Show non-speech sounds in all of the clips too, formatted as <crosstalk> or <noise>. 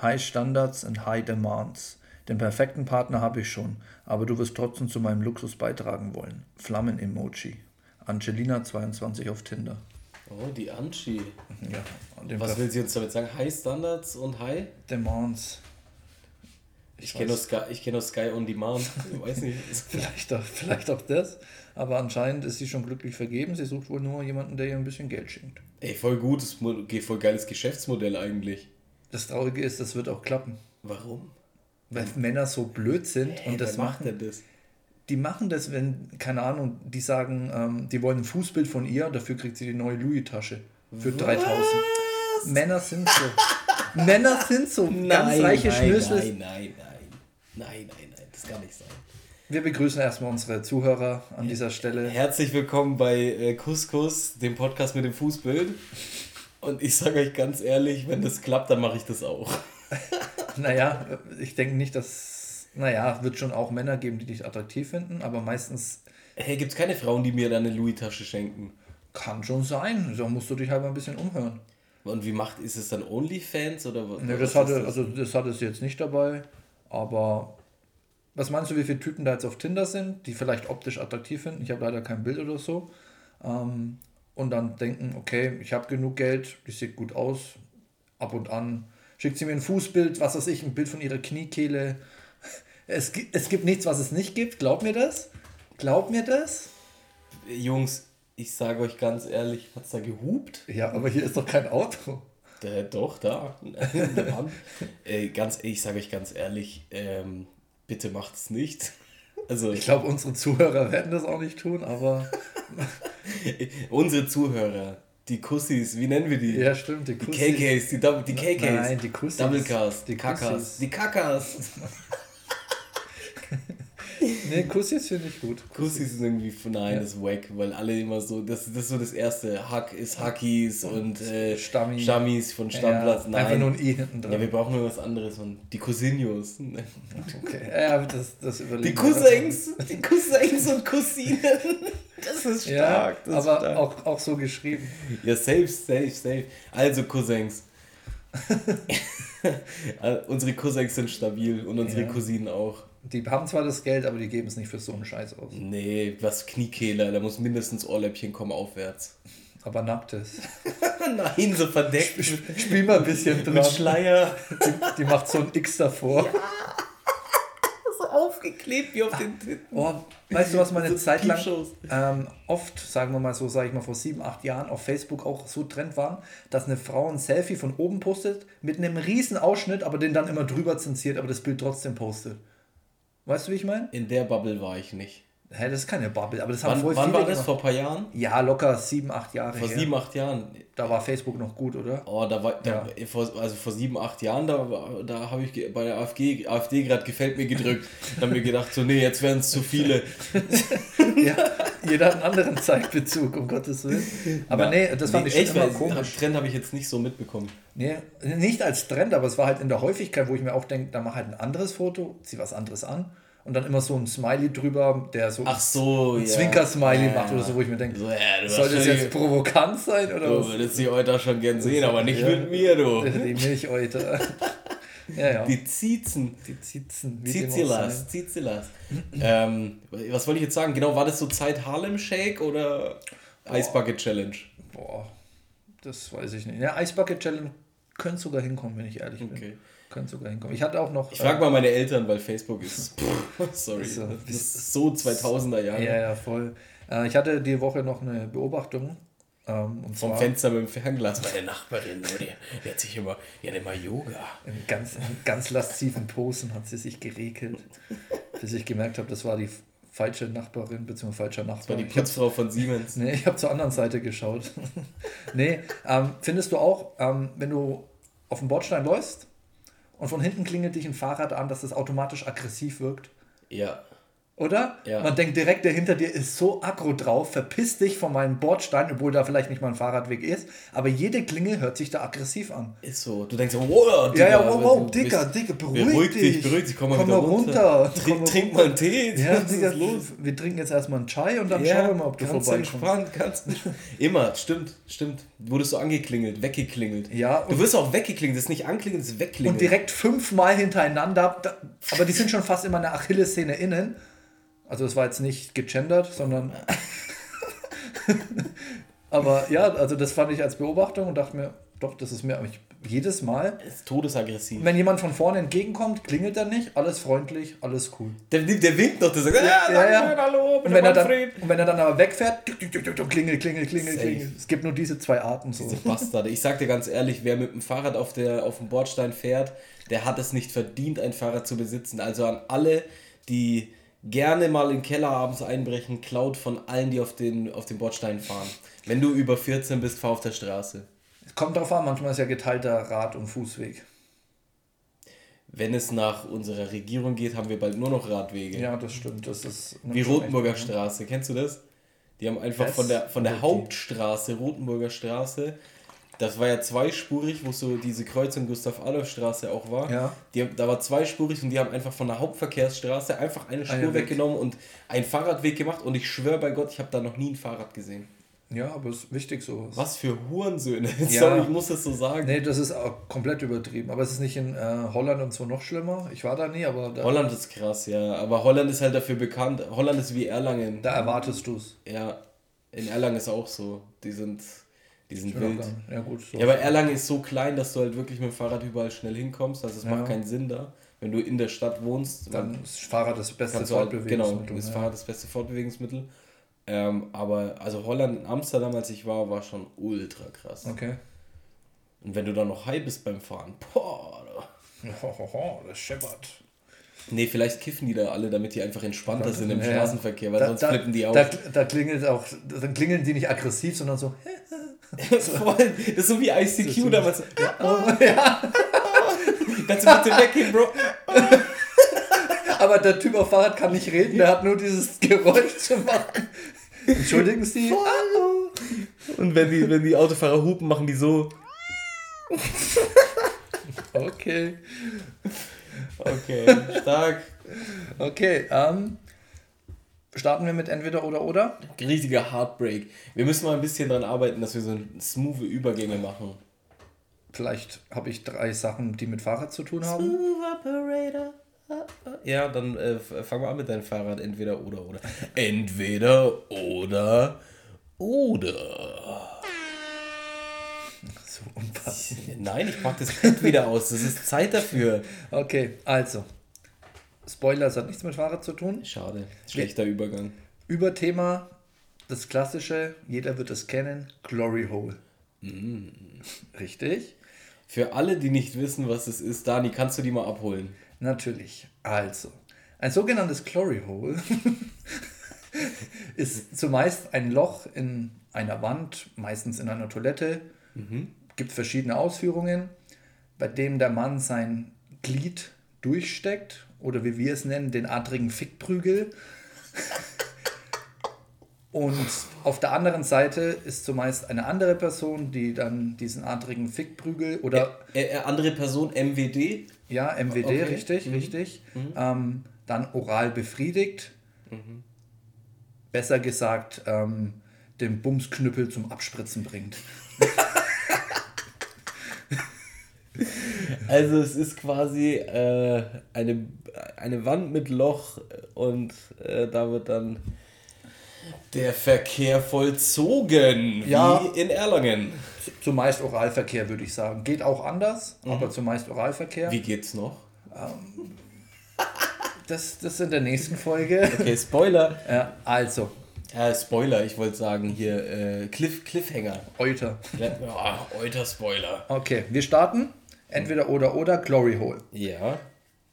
High Standards and High Demands. Den perfekten Partner habe ich schon, aber du wirst trotzdem zu meinem Luxus beitragen wollen. Flammen-Emoji. Angelina22 auf Tinder. Oh, die Anchi. Ja, Was will sie uns damit sagen? High Standards und High? Demands. Ich, kenne nur, Sky, kenn nur Sky on Demand. Ich <laughs> weiß nicht. vielleicht, auch, vielleicht auch das. Aber anscheinend ist sie schon glücklich vergeben. Sie sucht wohl nur jemanden, der ihr ein bisschen Geld schenkt. Ey, voll gutes, voll geiles Geschäftsmodell eigentlich. Das Traurige ist, das wird auch klappen. Warum? Weil Männer so blöd sind hey, und das machen. Macht das? Die machen das, wenn, keine Ahnung, die sagen, ähm, die wollen ein Fußbild von ihr, dafür kriegt sie die neue Louis-Tasche. Für Was? 3000. Männer sind so. Männer sind so. Nein, ganz reiche nein, Schnüssel. Nein, nein, nein. Nein, nein, nein, das kann nicht sein. Wir begrüßen erstmal unsere Zuhörer an dieser Stelle. Herzlich willkommen bei äh, Couscous, dem Podcast mit dem Fußbild. Und ich sage euch ganz ehrlich, wenn das klappt, dann mache ich das auch. <laughs> naja, ich denke nicht, dass. Naja, wird schon auch Männer geben, die dich attraktiv finden, aber meistens. Hey, gibt es keine Frauen, die mir dann eine Louis-Tasche schenken? Kann schon sein. Da musst du dich halt mal ein bisschen umhören. Und wie macht, ist es dann OnlyFans oder was? Ne, das hatte, das? also das hat es jetzt nicht dabei. Aber was meinst du, wie viele Typen da jetzt auf Tinder sind, die vielleicht optisch attraktiv finden? Ich habe leider kein Bild oder so. Ähm, und dann denken, okay, ich habe genug Geld, die sieht gut aus. Ab und an schickt sie mir ein Fußbild, was weiß ich, ein Bild von ihrer Kniekehle. Es, es gibt nichts, was es nicht gibt. Glaub mir das? Glaub mir das? Jungs, ich sage euch ganz ehrlich, hat es da gehupt? Ja, aber hier ist doch kein Auto. Der, doch, da. äh, <laughs> ganz, ich sage euch ganz ehrlich, ähm, bitte macht es nicht. Also, ich glaube, unsere Zuhörer werden das auch nicht tun, aber. <laughs> unsere Zuhörer, die Kussis, wie nennen wir die? Ja, stimmt, die Kussis. Die KKs, die, die KKs. Nein, die Kussis. Double Cars, die Kakas. Die Kakas. <laughs> nee, Kussis finde ich gut. Kussis ist irgendwie, nein, ja. das ist wack, weil alle immer so, das, das ist so das erste. Hack ist Hackies und, und äh, Stammi. Stammis von Stammplatz. Ja, nein. Einfach nur ein I hinten dran. Ja, wir brauchen nur was anderes. Und die Cousinios. okay, ja, das, das überlegen Die Cousins, die Cousins und Cousinen. Das ist stark. Ja, das aber stark. Auch, auch so geschrieben. Ja, safe, safe, safe. Also Cousins. <laughs> <laughs> unsere Cousins sind stabil und unsere ja. Cousinen auch. Die haben zwar das Geld, aber die geben es nicht für so einen Scheiß aus. Nee, was Kniekehler, da muss mindestens Ohrläppchen kommen aufwärts. Aber nacktes. <laughs> Nein, so verdeckt. Sp spiel mal ein bisschen dran. Mit Schleier. Die, die, macht so ein X davor. Ja. So aufgeklebt wie auf den Titten. Oh, weißt du, was meine so Zeit lang ähm, oft, sagen wir mal so, sage ich mal vor sieben, acht Jahren auf Facebook auch so Trend war, dass eine Frau ein Selfie von oben postet mit einem riesen Ausschnitt, aber den dann immer drüber zensiert, aber das Bild trotzdem postet. Weißt du, wie ich meine? In der Bubble war ich nicht. Hä, das ist keine Bubble, aber das haben wann, voll Wann war das? Gemacht. Vor ein paar Jahren? Ja, locker sieben, acht Jahre Vor her. sieben, acht Jahren. Da war Facebook noch gut, oder? Oh, da war, da, ja. vor, also vor sieben, acht Jahren, da, da habe ich bei der AfD, AfD gerade gefällt mir gedrückt. da haben wir gedacht, so, nee, jetzt werden es zu viele. <laughs> ja, jeder hat einen anderen Zeitbezug, um Gottes Willen. Aber ja, nee, das fand nee, ich schon immer komisch. Trend habe ich jetzt nicht so mitbekommen. Nee, nicht als Trend, aber es war halt in der Häufigkeit, wo ich mir auch denke, da mach halt ein anderes Foto, zieh was anderes an und dann immer so ein Smiley drüber, der so, Ach so ein ja. Zwinker-Smiley ja, macht oder so, wo ich mir denke, so, ja, soll das jetzt provokant sein oder du was? Du würdest die Euter schon gern sehen, aber nicht mit mir, du. <laughs> Die Milcheuter. <laughs> ja, ja. Die Ziezen. Die Ziezen. Zizilas, Zizilas. ähm, was wollte ich jetzt sagen? Genau, war das so Zeit Harlem Shake oder Ice Bucket Challenge? Boah, das weiß ich nicht. Ja, Ice Bucket Challenge könnte sogar hinkommen, wenn ich ehrlich okay. bin. Könnte sogar hinkommen. Ich hatte auch noch. Ich frage mal meine Eltern, weil Facebook ist. <laughs> sorry. Ist, das ist so 2000er Jahre. Ja, ja, voll. Äh, ich hatte die Woche noch eine Beobachtung. Ähm, und Vom Fenster mit dem Fernglas. Meine Nachbarin, die, die hat sich immer, hat immer Yoga. In ganz, ganz lasziven Posen hat sie sich geregelt, bis ich gemerkt habe, das war die falsche Nachbarin bzw. falscher Nachbar. Das war die Putzfrau von Siemens. Nee, ich habe zur anderen Seite geschaut. <laughs> nee, ähm, findest du auch, ähm, wenn du auf dem Bordstein läufst und von hinten klingelt dich ein Fahrrad an, dass das automatisch aggressiv wirkt. Ja. Oder? Ja. Man denkt direkt, der hinter dir ist so aggro drauf, verpiss dich von meinem Bordstein, obwohl da vielleicht nicht mal ein Fahrradweg ist. Aber jede Klingel hört sich da aggressiv an. Ist so. Du denkst, wow, Digga, ja, ja, wow, wow, Dicker, Dicker, beruhig, beruhig dich. dich. Beruhig dich, komm mal, komm mal runter. runter. Trink, trink mal einen Tee. Ja, was Digga, ist los? Wir trinken jetzt erstmal einen Chai und dann ja, schauen wir mal, ob du vorbeikommst. Entspannt, ganz. <laughs> Immer, stimmt, stimmt. Wurdest du angeklingelt, weggeklingelt. Ja. Du wirst auch weggeklingelt, das ist nicht anklingelt, das ist wegklingelt. Und direkt fünfmal hintereinander, aber die sind schon fast immer eine Achillessehne innen. Also es war jetzt nicht gegendert, sondern. <laughs> Aber ja, also das fand ich als Beobachtung und dachte mir, doch, das ist mir jedes Mal. Ist todesaggressiv. Wenn jemand von vorne entgegenkommt, klingelt er nicht, alles freundlich, alles cool. Der, der winkt doch, der sagt, ja, ja, ja. Schön, hallo, und wenn, er dann, und wenn er dann aber wegfährt, klingelt, klingelt, klingelt, klingelt. Es gibt nur diese zwei Arten. So. Diese Bastarde. Ich sag dir ganz ehrlich, wer mit dem Fahrrad auf, der, auf dem Bordstein fährt, der hat es nicht verdient, ein Fahrrad zu besitzen. Also an alle, die gerne mal in den Keller abends einbrechen, klaut von allen, die auf den, auf den Bordstein fahren. Wenn du über 14 bist, fahr auf der Straße. Kommt drauf an, manchmal ist ja geteilter Rad- und Fußweg. Wenn es nach unserer Regierung geht, haben wir bald nur noch Radwege. Ja, das stimmt. Das ist Wie Rotenburger Straße, kennst du das? Die haben einfach von der, von der Hauptstraße, Rotenburger Straße, das war ja zweispurig, wo so diese Kreuzung Gustav-Adolf-Straße auch war. Ja. Die, da war zweispurig und die haben einfach von der Hauptverkehrsstraße einfach eine Spur eine weggenommen und einen Fahrradweg gemacht. Und ich schwöre bei Gott, ich habe da noch nie ein Fahrrad gesehen. Ja, aber es ist wichtig so. Was für Hurensöhne. <laughs> Ja. Sorry, ich muss das so sagen. Nee, das ist auch komplett übertrieben. Aber es ist nicht in äh, Holland und so noch schlimmer. Ich war da nie, aber da Holland ist krass, ja. Aber Holland ist halt dafür bekannt. Holland ist wie Erlangen. Da erwartest du es. Ja. In Erlangen ist auch so. Die sind die sind wild. Ja, gut, so. ja, aber Erlangen ist so klein, dass du halt wirklich mit dem Fahrrad überall schnell hinkommst. Also es ja. macht keinen Sinn da. Wenn du in der Stadt wohnst, dann ist Fahrrad das beste halt, Fortbewegungsmittel. Genau, ist ja. Fahrrad das beste Fortbewegungsmittel. Ähm, aber also Holland in Amsterdam, als ich war, war schon ultra krass. Okay. Und wenn du dann noch high bist beim Fahren, boah, das scheppert. Nee, vielleicht kiffen die da alle, damit die einfach entspannter sind im ja. Straßenverkehr, weil da, sonst da, flippen die auch. Da, da klingelt auch, dann klingeln die nicht aggressiv, sondern so. <laughs> <laughs> Voll, das ist so wie ICQ so damals. Ja. Oh, ja. <laughs> Kannst du bitte weggehen, Bro? <laughs> Aber der Typ auf Fahrrad kann nicht reden, der hat nur dieses Geräusch zu machen. Entschuldigen Sie. Hallo. Und wenn die, wenn die Autofahrer hupen, machen die so. Okay. Okay, stark. Okay, ähm, starten wir mit entweder oder oder? Riesiger Heartbreak. Wir müssen mal ein bisschen daran arbeiten, dass wir so smooth Übergänge machen. Vielleicht habe ich drei Sachen, die mit Fahrrad zu tun haben. Smooth Operator. Ja, dann äh, fangen wir an mit deinem Fahrrad. Entweder oder oder. Entweder oder oder. So unpassend. Nein, ich pack das Pad wieder aus. Das ist Zeit dafür. Okay, also. Spoiler, es hat nichts mit Fahrrad zu tun. Schade. Schlechter Wir, Übergang. Überthema, das klassische, jeder wird es kennen, Glory Hole. Mm. Richtig. Für alle, die nicht wissen, was es ist, Dani, kannst du die mal abholen? Natürlich. Also, ein sogenanntes Glory Hole <laughs> ist zumeist ein Loch in einer Wand, meistens in einer Toilette. Mhm. Gibt verschiedene Ausführungen, bei dem der Mann sein Glied durchsteckt oder wie wir es nennen, den adrigen Fickprügel. <laughs> Und auf der anderen Seite ist zumeist eine andere Person, die dann diesen adrigen Fickprügel oder. Ä äh, andere Person, MWD? Ja, MWD, okay. richtig, mhm. richtig. Mhm. Ähm, dann oral befriedigt. Mhm. Besser gesagt, ähm, den Bumsknüppel zum Abspritzen bringt. <laughs> Also es ist quasi äh, eine, eine Wand mit Loch und äh, da wird dann der Verkehr vollzogen, ja, wie in Erlangen. Zumeist Oralverkehr, würde ich sagen. Geht auch anders, mhm. aber zumeist Oralverkehr. Wie geht's noch? Ähm, <laughs> das, das in der nächsten Folge. Okay, Spoiler. ja, also. Ja, Spoiler, ich wollte sagen, hier äh, Cliff, Cliffhanger. Euter. Ja, Euter Spoiler. Okay, wir starten. Entweder oder oder Glory Hole. Ja.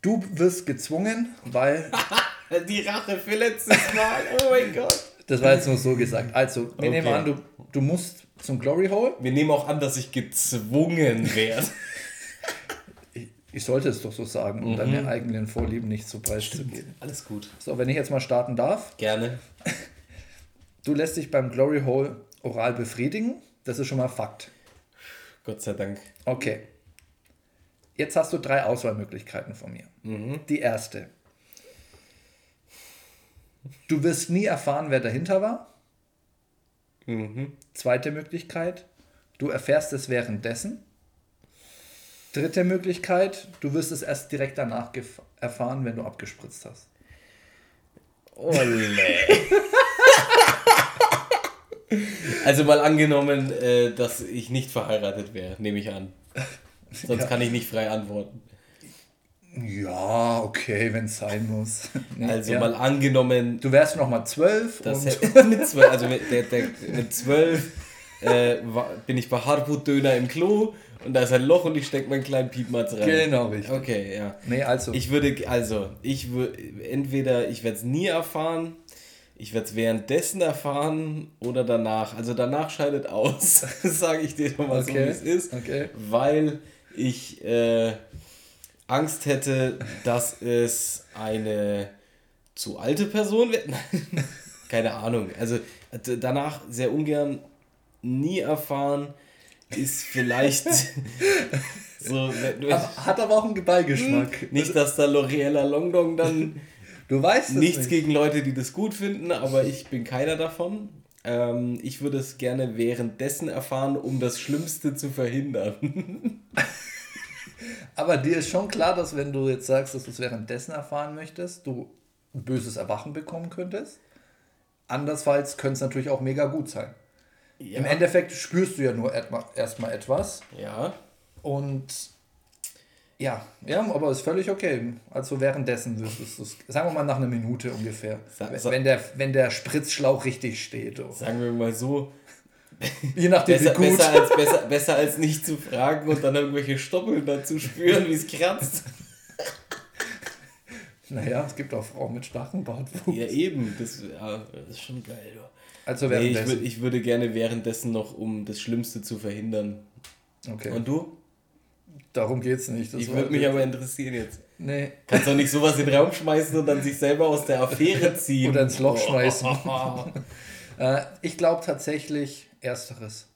Du wirst gezwungen, weil. <laughs> Die Rache für letztes Mal. Oh mein Gott. Das war jetzt nur so gesagt. Also, wir okay. nehmen an, du, du musst zum Glory Hole. Wir nehmen auch an, dass ich gezwungen werde. Ich sollte es doch so sagen, um mhm. deine eigenen Vorlieben nicht so preiszugeben. Alles gut. So, wenn ich jetzt mal starten darf. Gerne. Du lässt dich beim Glory Hole oral befriedigen. Das ist schon mal Fakt. Gott sei Dank. Okay. Jetzt hast du drei Auswahlmöglichkeiten von mir. Mhm. Die erste. Du wirst nie erfahren, wer dahinter war. Mhm. Zweite Möglichkeit. Du erfährst es währenddessen. Dritte Möglichkeit. Du wirst es erst direkt danach erfahren, wenn du abgespritzt hast. Olle. <laughs> also mal angenommen, äh, dass ich nicht verheiratet wäre, nehme ich an. Sonst ja. kann ich nicht frei antworten. Ja, okay, wenn es sein muss. <laughs> also ja. mal angenommen. Du wärst noch mal zwölf. mit zwölf, also mit, der, der, mit zwölf äh, bin ich bei Hartmut Döner im Klo und da ist ein Loch und ich stecke meinen kleinen Piepmatz rein. Genau, richtig. Okay, ja. Nee, also. Ich würde, also, ich würde, entweder ich werde es nie erfahren, ich werde es währenddessen erfahren oder danach. Also danach scheidet aus, <laughs> sage ich dir nochmal okay. so, wie es ist. Okay. Weil ich äh, Angst hätte, dass es eine zu alte Person wird. <laughs> Keine Ahnung. Also danach sehr ungern nie erfahren, ist vielleicht <laughs> so. Hat aber auch einen Beigeschmack. Nicht, dass da L'Oreella Longdong dann. <laughs> Du weißt Nichts nicht. gegen Leute, die das gut finden, aber ich bin keiner davon. Ähm, ich würde es gerne währenddessen erfahren, um das Schlimmste zu verhindern. <laughs> Aber dir ist schon klar, dass wenn du jetzt sagst, dass du es währenddessen erfahren möchtest, du ein böses Erwachen bekommen könntest. Andersfalls könnte es natürlich auch mega gut sein. Ja. Im Endeffekt spürst du ja nur erstmal etwas. Ja. Und ja, ja, aber ist völlig okay. Also währenddessen du es, sagen wir mal nach einer Minute ungefähr. Wenn, der, wenn der Spritzschlauch richtig steht. Oh. Sagen wir mal so, Je nachdem, besser, wie gut. Besser als, besser, besser als nicht zu fragen und dann irgendwelche Stoppeln dazu spüren, wie es kratzt. Naja, es gibt auch Frauen mit starkem Bartwuchs. Ja, eben. Das, ja, das ist schon geil. Also nee, ich, würd, ich würde gerne währenddessen noch, um das Schlimmste zu verhindern. Okay. Und du? Darum geht's nicht. Das ich würde mich aber interessieren jetzt. Nee. Kannst doch nicht sowas in den Raum schmeißen und dann sich selber aus der Affäre <laughs> ziehen. Oder ins Loch schmeißen. <laughs> äh, ich glaube tatsächlich, Ersteres.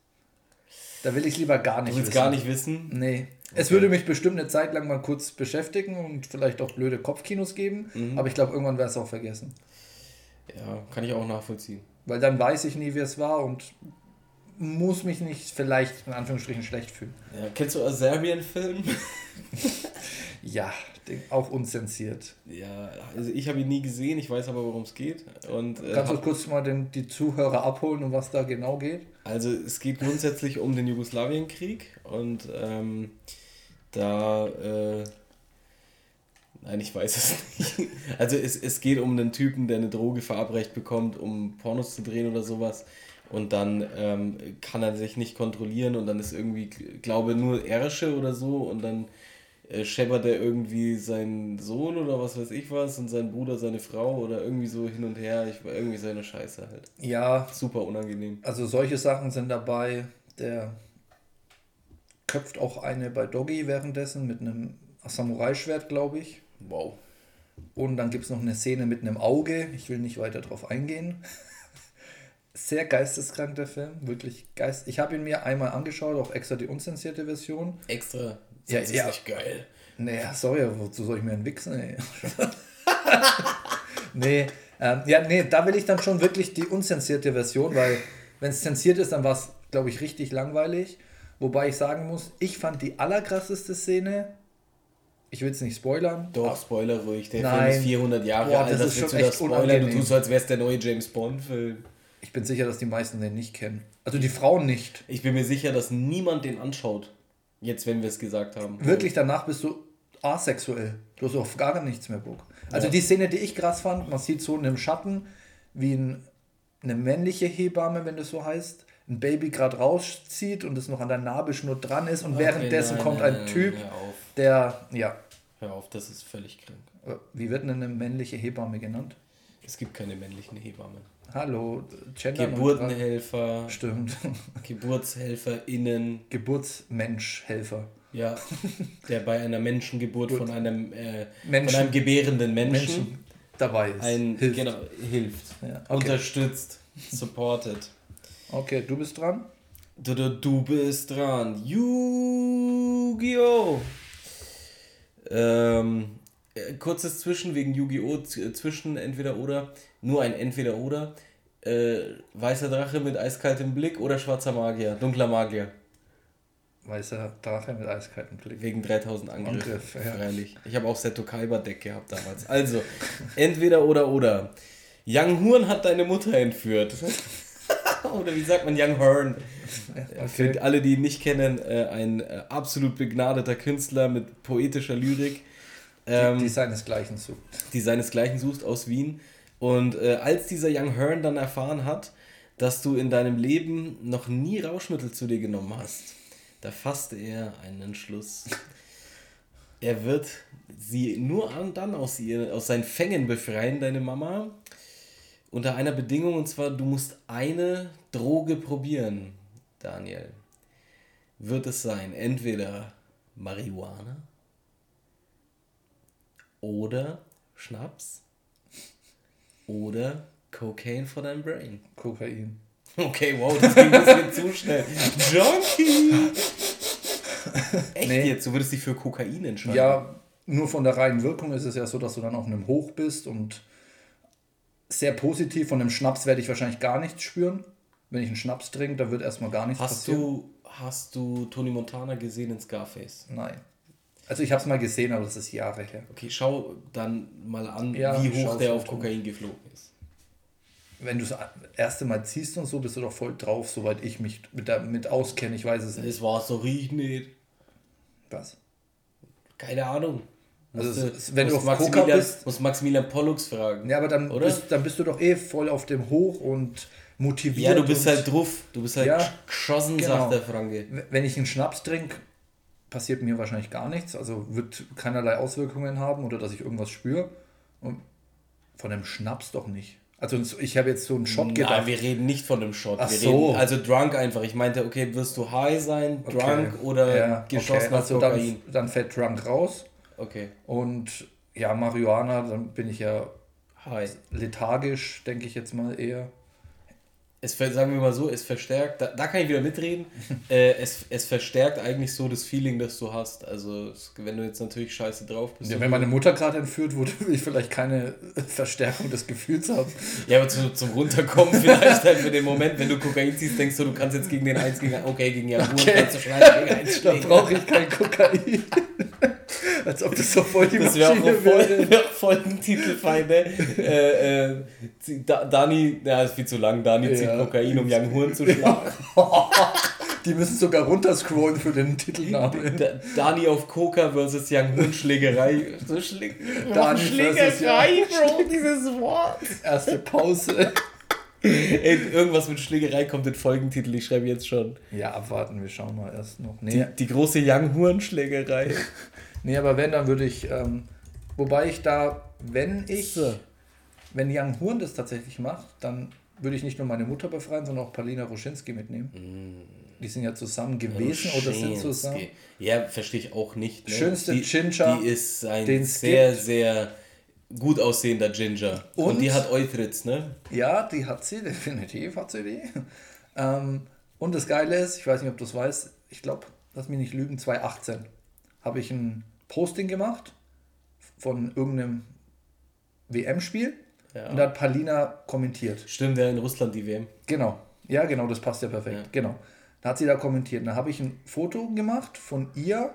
Da will ich lieber gar nicht du willst wissen. gar nicht wissen? Nee. Okay. Es würde mich bestimmt eine Zeit lang mal kurz beschäftigen und vielleicht auch blöde Kopfkinos geben, mhm. aber ich glaube, irgendwann wäre es auch vergessen. Ja, kann ich auch nachvollziehen. Weil dann weiß ich nie, wie es war und muss mich nicht vielleicht in Anführungsstrichen schlecht fühlen. Ja, kennst du Serbian-Film? <laughs> ja, auch unzensiert. Ja, also ich habe ihn nie gesehen, ich weiß aber, worum es geht. Und, äh, Kannst du kurz mal den, die Zuhörer abholen, um was da genau geht? Also es geht grundsätzlich um den Jugoslawienkrieg und ähm, da... Äh, Nein, ich weiß es nicht. <laughs> Also es, es geht um einen Typen, der eine Droge verabreicht bekommt, um Pornos zu drehen oder sowas. Und dann ähm, kann er sich nicht kontrollieren und dann ist irgendwie, glaube nur Ersche oder so und dann äh, scheppert er irgendwie seinen Sohn oder was weiß ich was und sein Bruder seine Frau oder irgendwie so hin und her. Ich war irgendwie seine Scheiße halt. Ja. Super unangenehm. Also solche Sachen sind dabei. Der köpft auch eine bei Doggy währenddessen mit einem Samurai-Schwert, glaube ich. Wow. Und dann gibt es noch eine Szene mit einem Auge. Ich will nicht weiter drauf eingehen. Sehr geisteskrank der Film, wirklich geist. Ich habe ihn mir einmal angeschaut, auch extra die unzensierte Version. Extra? Ja, ist ja. nicht geil. Nee, sorry, wozu soll ich mir entwichsen, ey? <laughs> nee, ähm, ja, nee, da will ich dann schon wirklich die unzensierte Version, weil wenn es zensiert ist, dann war es, glaube ich, richtig langweilig. Wobei ich sagen muss, ich fand die allerkrasseste Szene, ich will es nicht spoilern. Doch, Spoiler ruhig, der Nein. Film ist 400 Jahre Boah, alt, das, das ist schon echt spoilern, du tust so, als wäre es der neue James Bond-Film. Ich bin sicher, dass die meisten den nicht kennen. Also die Frauen nicht. Ich bin mir sicher, dass niemand den anschaut. Jetzt, wenn wir es gesagt haben. Wirklich, danach bist du asexuell. Du hast auf gar nichts mehr Bock. Also ja. die Szene, die ich krass fand, man sieht so in einem Schatten, wie ein, eine männliche Hebamme, wenn das so heißt, ein Baby gerade rauszieht und es noch an der Nabelschnur dran ist und okay, währenddessen nein, kommt nein, ein nein, Typ, der, ja. Hör auf, das ist völlig krank. Äh, wie wird denn eine männliche Hebamme genannt? Es gibt keine männlichen Hebammen. Hallo, Gender Geburtenhelfer. Stimmt. <laughs> GeburtshelferInnen. Geburtsmenschhelfer. Ja, der bei einer Menschengeburt von einem, äh, Menschen, von einem gebärenden Menschen, Menschen dabei ist. Ein, hilft. Genau, hilft. Ja, okay. Unterstützt, supported. Okay, du bist dran. Du, du, du bist dran. Yu-Gi-Oh! Ähm, äh, kurzes Zwischen wegen Yu-Gi-Oh! Zwischen entweder oder. Nur ein entweder oder. Äh, weißer Drache mit eiskaltem Blick oder schwarzer Magier, dunkler Magier. Weißer Drache mit eiskaltem Blick. Wegen 3000 Angriffe. Angriff, ja. Freilich. Ich habe auch Seto Kaiba Deck gehabt damals. Also, <laughs> entweder oder oder. Young Horn hat deine Mutter entführt. <laughs> oder wie sagt man Young Horn? Okay. Für alle, die ihn nicht kennen, äh, ein äh, absolut begnadeter Künstler mit poetischer Lyrik. Ähm, die, seinesgleichen sucht. Die seinesgleichen sucht aus Wien. Und äh, als dieser Young Hearn dann erfahren hat, dass du in deinem Leben noch nie Rauschmittel zu dir genommen hast, da fasste er einen Entschluss. <laughs> Er wird sie nur dann aus, ihr, aus seinen Fängen befreien, deine Mama, unter einer Bedingung, und zwar, du musst eine Droge probieren, Daniel. Wird es sein, entweder Marihuana oder Schnaps oder Cocaine for dein Brain. Kokain. Okay, wow, das ging ein bisschen zu schnell. Junkie! Echt nee. jetzt? Du würdest dich für Kokain entscheiden? Ja, nur von der reinen Wirkung ist es ja so, dass du dann auf einem Hoch bist und sehr positiv. Von dem Schnaps werde ich wahrscheinlich gar nichts spüren. Wenn ich einen Schnaps trinke, da wird erstmal gar nichts hast passieren. Du, hast du Tony Montana gesehen in Scarface? Nein. Also ich habe es mal gesehen, aber das ist Jahre her. Okay, schau dann mal an, ja, wie hoch der auf Kokain geflogen ist. Wenn du das erste Mal ziehst und so, bist du doch voll drauf, soweit ich mich mit, der, mit auskenne. Ich weiß es nicht. Das war so riecht nicht. Was? Keine Ahnung. Also, du, wenn du auf Maximilian, bist, musst Maximilian Pollux fragen. Ja, aber dann bist, dann bist du doch eh voll auf dem Hoch und motiviert. Ja, du bist halt drauf. Du bist halt ja, geschossen, genau. sagt der Franke. Wenn ich einen Schnaps trinke, passiert mir wahrscheinlich gar nichts, also wird keinerlei Auswirkungen haben oder dass ich irgendwas spüre. Und von dem Schnaps doch nicht. Also ich habe jetzt so einen Shot gedacht. Nein, wir reden nicht von einem Shot. Ach wir so. Reden, also drunk einfach. Ich meinte, okay, wirst du high sein, drunk okay. oder ja, geschossen okay. also Dann, dann fällt drunk raus. Okay. Und ja, Marihuana, dann bin ich ja high. lethargisch, denke ich jetzt mal eher es sagen wir mal so, es verstärkt, da, da kann ich wieder mitreden, <laughs> äh, es, es verstärkt eigentlich so das Feeling, das du hast. Also wenn du jetzt natürlich scheiße drauf bist. Ja, wenn meine Mutter gerade entführt wurde, will ich vielleicht keine Verstärkung des Gefühls haben. Ja, aber zu, zum Runterkommen vielleicht halt für den <laughs> Moment, wenn du Kokain ziehst, denkst du, du kannst jetzt gegen den 1 gegen okay, gegen Jaguar okay. kannst du schneiden gegen 1 <laughs> Da brauche ich kein Kokain. Als ob das so voll die das Maschine wäre. Voll, ja, Folgentitelfeinde. äh, äh, Dani, ja, ist viel zu lang, Dani ja. zieht Kokain, um Young Horn zu schlagen. <laughs> Die müssen sogar runterscrollen für den Titelnamen. Dani auf Coca versus Young Horn Schlägerei. So Schläg Dani Schlägerei, Bro, dieses Wort. Erste Pause. Ey, irgendwas mit Schlägerei kommt in Folgentitel, ich schreibe jetzt schon. Ja, abwarten, wir schauen mal erst noch. Nee. Die, die große Young Horn Schlägerei. Nee, aber wenn, dann würde ich, ähm, wobei ich da, wenn ich, so. wenn Young Horn das tatsächlich macht, dann würde ich nicht nur meine Mutter befreien, sondern auch Palina Roschinski mitnehmen. Mm. Die sind ja zusammen gewesen oder sind zusammen. Ja, verstehe ich auch nicht. Ne? Schönste die, Ginger. Die ist ein sehr, sehr gut aussehender Ginger. Und, und, die hat Euthritz, ne? Ja, die hat sie, <laughs> definitiv hat sie die. Ähm, und das Geile ist, ich weiß nicht, ob du es weißt, ich glaube, lass mich nicht lügen, 2018 habe ich ein Posting gemacht von irgendeinem WM-Spiel ja. Und da hat Palina kommentiert. Stimmt, ja, in Russland die WM. Genau. Ja, genau, das passt ja perfekt. Ja. Genau. Da hat sie da kommentiert. Da habe ich ein Foto gemacht von ihr,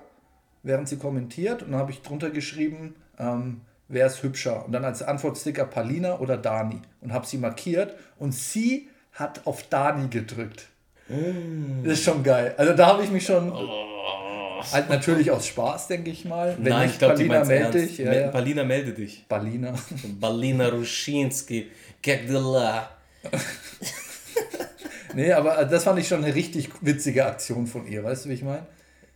während sie kommentiert. Und dann habe ich drunter geschrieben, ähm, wer ist hübscher? Und dann als Antwortsticker Palina oder Dani. Und habe sie markiert. Und sie hat auf Dani gedrückt. Mm. Das ist schon geil. Also da habe ich mich schon. Oh Halt natürlich aus Spaß, denke ich mal. Wenn Nein, nicht, ich glaube, Palina melde dich. Ja, ja. Palina melde dich. Balina. Balina Ruschinski. Get the la. <laughs> nee, aber das fand ich schon eine richtig witzige Aktion von ihr, weißt du, wie ich meine?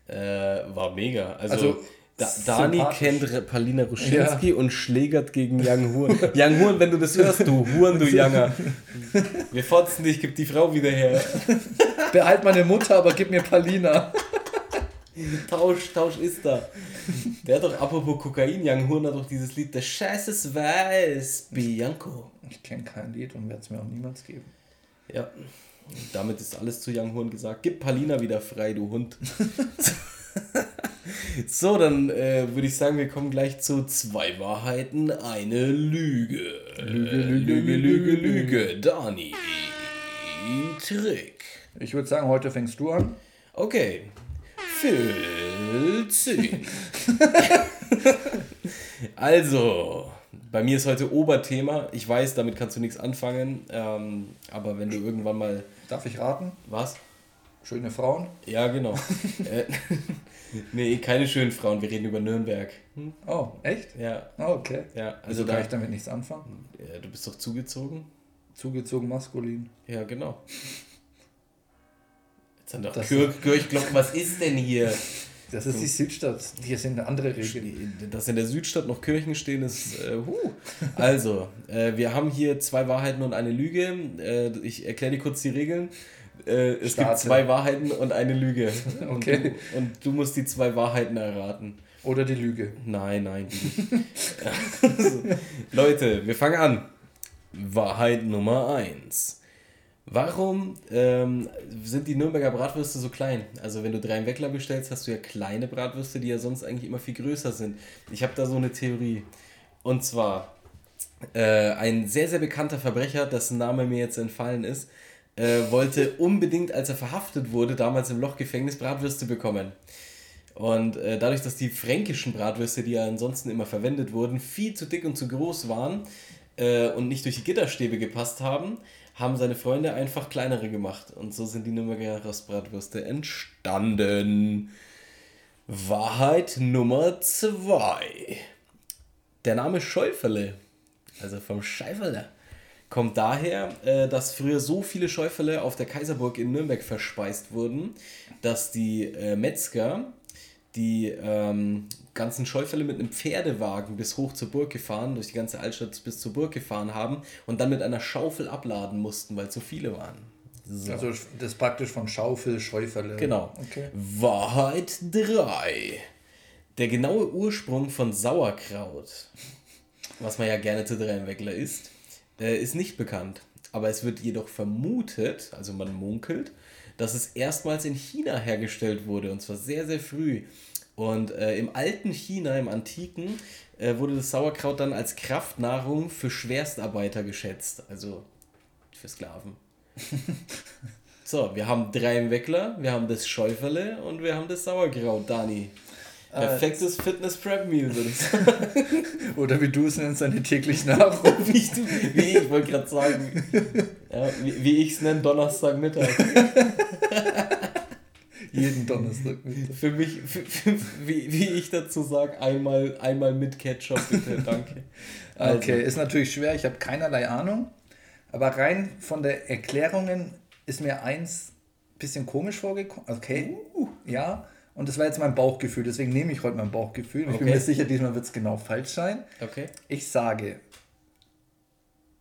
Äh, war mega. Also, also da, Dani kennt Palina Ruschinski ja. und schlägert gegen Young <laughs> Huren. Young Huren, wenn du das hörst, du Huren, du Younger. <laughs> Wir fotzen dich, gib die Frau wieder her. Behalt meine Mutter, aber gib mir Palina. <laughs> Tausch, Tausch ist da. Der hat doch, apropos Kokain, Young Horn hat doch dieses Lied, der Scheiß ist weiß, Bianco. Ich kenne kein Lied und werde es mir auch niemals geben. Ja, damit ist alles zu Young Horn gesagt. Gib Palina wieder frei, du Hund. <laughs> so, dann äh, würde ich sagen, wir kommen gleich zu zwei Wahrheiten, eine Lüge. Lüge, Lüge, Lüge, Lüge, Lüge. Dani. Trick. Ich würde sagen, heute fängst du an. Okay. Phil <laughs> 10. also, bei mir ist heute Oberthema. Ich weiß, damit kannst du nichts anfangen. Ähm, aber wenn du irgendwann mal. Darf ich raten? Was? Schöne Frauen? Ja, genau. <laughs> äh, nee, keine schönen Frauen. Wir reden über Nürnberg. Hm? Oh, echt? Ja. Oh, okay. Ja, also, also da, kann ich damit nichts anfangen? Ja, du bist doch zugezogen? Zugezogen maskulin. Ja, genau. Jetzt sind doch Kirchglocken. Was ist denn hier? Das ist die Südstadt. Hier sind andere Regeln. Dass in der Südstadt noch Kirchen stehen, ist. Äh, huh. Also, äh, wir haben hier zwei Wahrheiten und eine Lüge. Äh, ich erkläre dir kurz die Regeln. Äh, es Starte. gibt zwei Wahrheiten und eine Lüge. <laughs> Okay. Und du, und du, musst die zwei Wahrheiten erraten. Oder die Lüge. Nein, nein. <laughs> also, Leute, wir fangen an. Wahrheit Nummer 1. Warum ähm, sind die Nürnberger Bratwürste so klein? Also wenn du drei im Weckler bestellst, hast du ja kleine Bratwürste, die ja sonst eigentlich immer viel größer sind. Ich habe da so eine Theorie. Und zwar, äh, ein sehr, sehr bekannter Verbrecher, dessen Name mir jetzt entfallen ist, äh, wollte unbedingt, als er verhaftet wurde, damals im Lochgefängnis Bratwürste bekommen. Und äh, dadurch, dass die fränkischen Bratwürste, die ja ansonsten immer verwendet wurden, viel zu dick und zu groß waren äh, und nicht durch die Gitterstäbe gepasst haben, haben seine Freunde einfach kleinere gemacht. Und so sind die Nürnberger Rostbratwürste entstanden. Wahrheit Nummer zwei. Der Name Schäufele, also vom Scheiferle, kommt daher, äh, dass früher so viele Schäufele auf der Kaiserburg in Nürnberg verspeist wurden, dass die äh, Metzger die ähm, ganzen Schäufele mit einem Pferdewagen bis hoch zur Burg gefahren, durch die ganze Altstadt bis zur Burg gefahren haben und dann mit einer Schaufel abladen mussten, weil zu viele waren. So. Also das praktisch von Schaufel, Schäufele. Genau. Okay. Wahrheit 3. Der genaue Ursprung von Sauerkraut, was man ja gerne zu Dreinweckler isst, äh, ist nicht bekannt. Aber es wird jedoch vermutet, also man munkelt, dass es erstmals in China hergestellt wurde und zwar sehr, sehr früh. Und äh, im alten China, im antiken, äh, wurde das Sauerkraut dann als Kraftnahrung für Schwerstarbeiter geschätzt, also für Sklaven. <laughs> so, wir haben drei im Weckler, wir haben das Schäuferle und wir haben das Sauerkraut, Dani. Perfektes äh, Fitness-Prep-Meal, würde ich sagen. <laughs> Oder wie du es nennst, deine tägliche Nahrung. <laughs> wie, ich, ich wollte gerade sagen. Ja, wie, wie ich es nenne, Donnerstagmittag. Jeden Donnerstag. Für mich, für, für, wie, wie ich dazu sage, einmal, einmal mit Ketchup, bitte, danke. <laughs> Also. Okay, ist natürlich schwer, ich habe keinerlei Ahnung. Aber rein von der Erklärungen ist mir eins ein bisschen komisch vorgekommen. Okay, uh, ja. Und das war jetzt mein Bauchgefühl, deswegen nehme ich heute mein Bauchgefühl. Okay. Ich bin mir sicher, diesmal wird es genau falsch sein. Okay. Ich sage,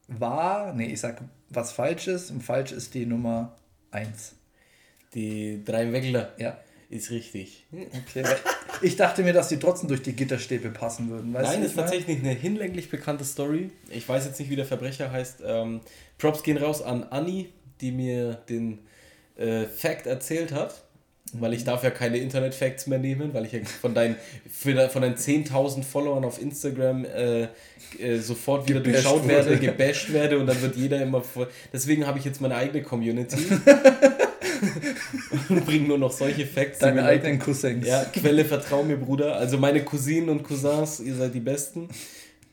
war, nee, ich sage was falsch ist und falsch ist die Nummer 1. Die drei Weckler. Ja. Ist richtig. Okay, ich dachte mir, dass die trotzdem durch die Gitterstäbe passen würden. Weißt Nein, ist tatsächlich eine hinlänglich bekannte Story. Ich weiß jetzt nicht, wie der Verbrecher heißt. Ähm, Props gehen raus an Anni, die mir den äh, Fact erzählt hat. Weil ich darf ja keine Internet-Facts mehr nehmen, weil ich ja von deinen, von deinen 10.000 Followern auf Instagram äh, äh, sofort wieder gebasht durchschaut wurde. werde, gebasht werde und dann wird jeder immer voll. Deswegen habe ich jetzt meine eigene Community. <laughs> <laughs> und bringe nur noch solche Facts. Deine eigenen Cousins. Ja, Quelle, vertrau mir, Bruder. Also meine Cousinen und Cousins, ihr seid die Besten.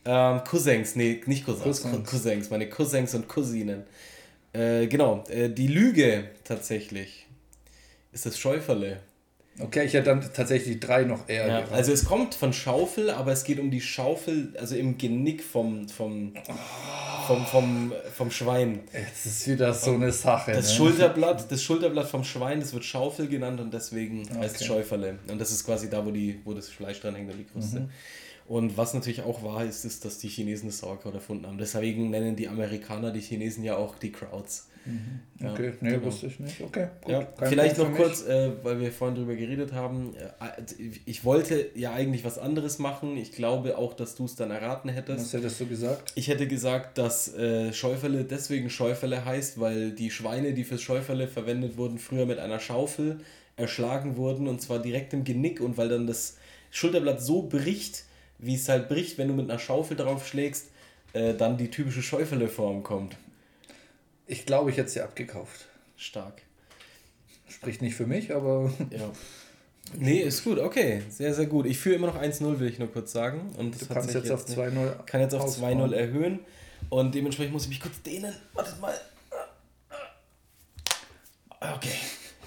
Ähm, Cousins, nee, nicht Cousins, Cousins, Cousins meine Cousins und Cousinen. Äh, genau, äh, die Lüge tatsächlich ist das Schäuferle. Okay, ich hätte dann tatsächlich drei noch eher. Ja, also es kommt von Schaufel, aber es geht um die Schaufel, also im Genick vom, vom, vom, vom, vom Schwein. Jetzt ist wieder so eine Sache. Das ne? Schulterblatt, das Schulterblatt vom Schwein, das wird Schaufel genannt und deswegen okay. heißt es Schäuferle. Und das ist quasi da, wo, die, wo das Fleisch dran hängt und die Kruste. Mhm. Und was natürlich auch wahr ist, ist, dass die Chinesen das Sauerkraut erfunden haben. Deswegen nennen die Amerikaner die Chinesen ja auch die Krauts. Mhm. Okay, ja, nee, genau. wusste ich nicht. Okay, gut. Ja, vielleicht noch kurz, äh, weil wir vorhin drüber geredet haben. Äh, ich wollte ja eigentlich was anderes machen. Ich glaube auch, dass du es dann erraten hättest. Was hättest du gesagt? Ich hätte gesagt, dass äh, Schäufele deswegen Schäufele heißt, weil die Schweine, die fürs Schäufele verwendet wurden, früher mit einer Schaufel erschlagen wurden und zwar direkt im Genick und weil dann das Schulterblatt so bricht, wie es halt bricht, wenn du mit einer Schaufel drauf schlägst, äh, dann die typische Schäufele-Form kommt. Ich glaube, ich hätte sie abgekauft. Stark. Spricht nicht für mich, aber. <laughs> Ja. Nee, ist gut, okay. Sehr, sehr gut. Ich führe immer noch 1-0, will ich nur kurz sagen. Und du kannst jetzt, jetzt auf 2-0 kann jetzt auf 2-0 erhöhen. Und dementsprechend muss ich mich kurz dehnen. Wartet mal. Okay.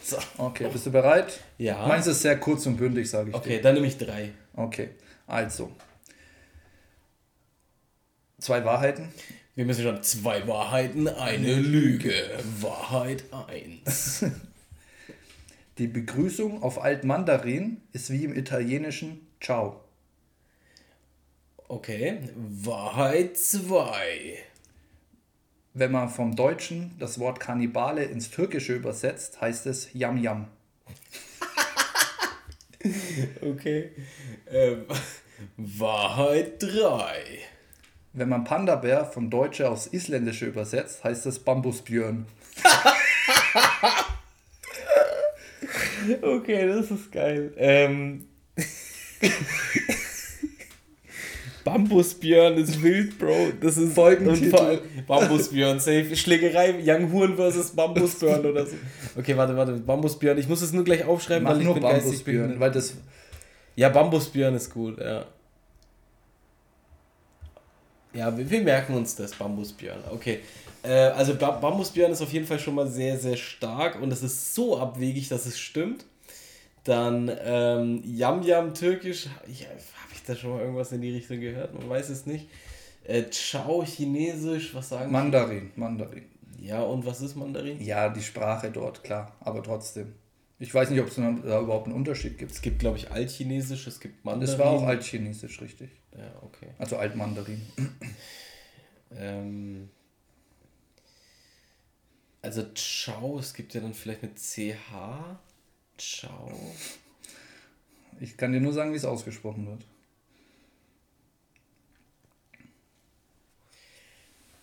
So. Okay, bist du bereit? Ja. Meins ist sehr kurz und bündig, sage ich okay, dir. Okay, dann nehme ich drei. Okay, also. Zwei Wahrheiten. Wir müssen schon zwei Wahrheiten, eine Lüge. Wahrheit 1. <laughs> Die Begrüßung auf Altmandarin ist wie im italienischen Ciao. Okay, Wahrheit 2. Wenn man vom Deutschen das Wort Kannibale ins Türkische übersetzt, heißt es Yam Yam. <laughs> okay. Ähm, <laughs> Wahrheit 3. Wenn man Panda-Bär von Deutsche aufs Isländische übersetzt, heißt es Bambusbjörn. <laughs> okay, das ist geil. Ähm. Bambusbjörn ist wild, Bro. Das ist Folgentitel. Bambusbjörn, safe. Schlägerei, Young Huren versus Bambusbjörn oder so. Okay, warte, warte. Bambusbjörn. Ich muss es nur gleich aufschreiben, Mach weil ich nur bin Bambusbjörn, weil das. Ja, Bambusbjörn ist gut, ja. Ja, wir, wir merken uns das, Bambusbjörn. Okay. Äh, also ba Bambusbjörn ist auf jeden Fall schon mal sehr, sehr stark und es ist so abwegig, dass es stimmt. Dann ähm, Yam Yam türkisch, ja, da schon mal irgendwas in die Richtung gehört? Man weiß es nicht. Äh, Ciao chinesisch, was sagen Mandarin, Mandarin. Ja, und was ist Mandarin? Ja, die Sprache dort, klar, aber trotzdem. Ich weiß nicht, ob es da überhaupt einen Unterschied gibt. Es gibt, glaube ich, Altchinesisch, es gibt Mandarin. Das war auch Altchinesisch, richtig. Ja, okay. Also Altmandarin. ähm, also Ciao, es gibt ja dann vielleicht mit CH. Ciao. Ich kann dir nur sagen, wie es ausgesprochen wird.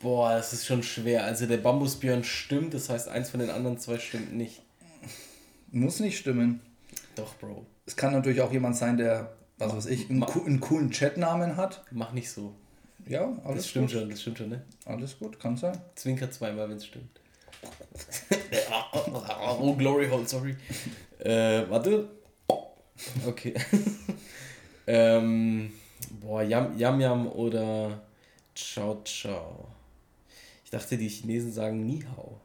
Boah, das ist schon schwer. Also der Bambusbjörn stimmt, das heißt, eins von den anderen zwei stimmt nicht. Muss nicht stimmen. Doch, Bro. Es kann natürlich auch jemand sein, der, was weiß ich, einen, einen coolen Chatnamen hat. Mach nicht so. Ja, alles Das stimmt gut. schon, das stimmt schon, ne? Alles gut, kann sein. Zwinker zweimal, wenn es stimmt. <laughs> oh, Glory Hole, sorry. Äh, warte. Okay. <laughs> ähm, boah, Yam, Yam Yam oder Ciao Ciao. Dachte, die Chinesen sagen Ni Hao.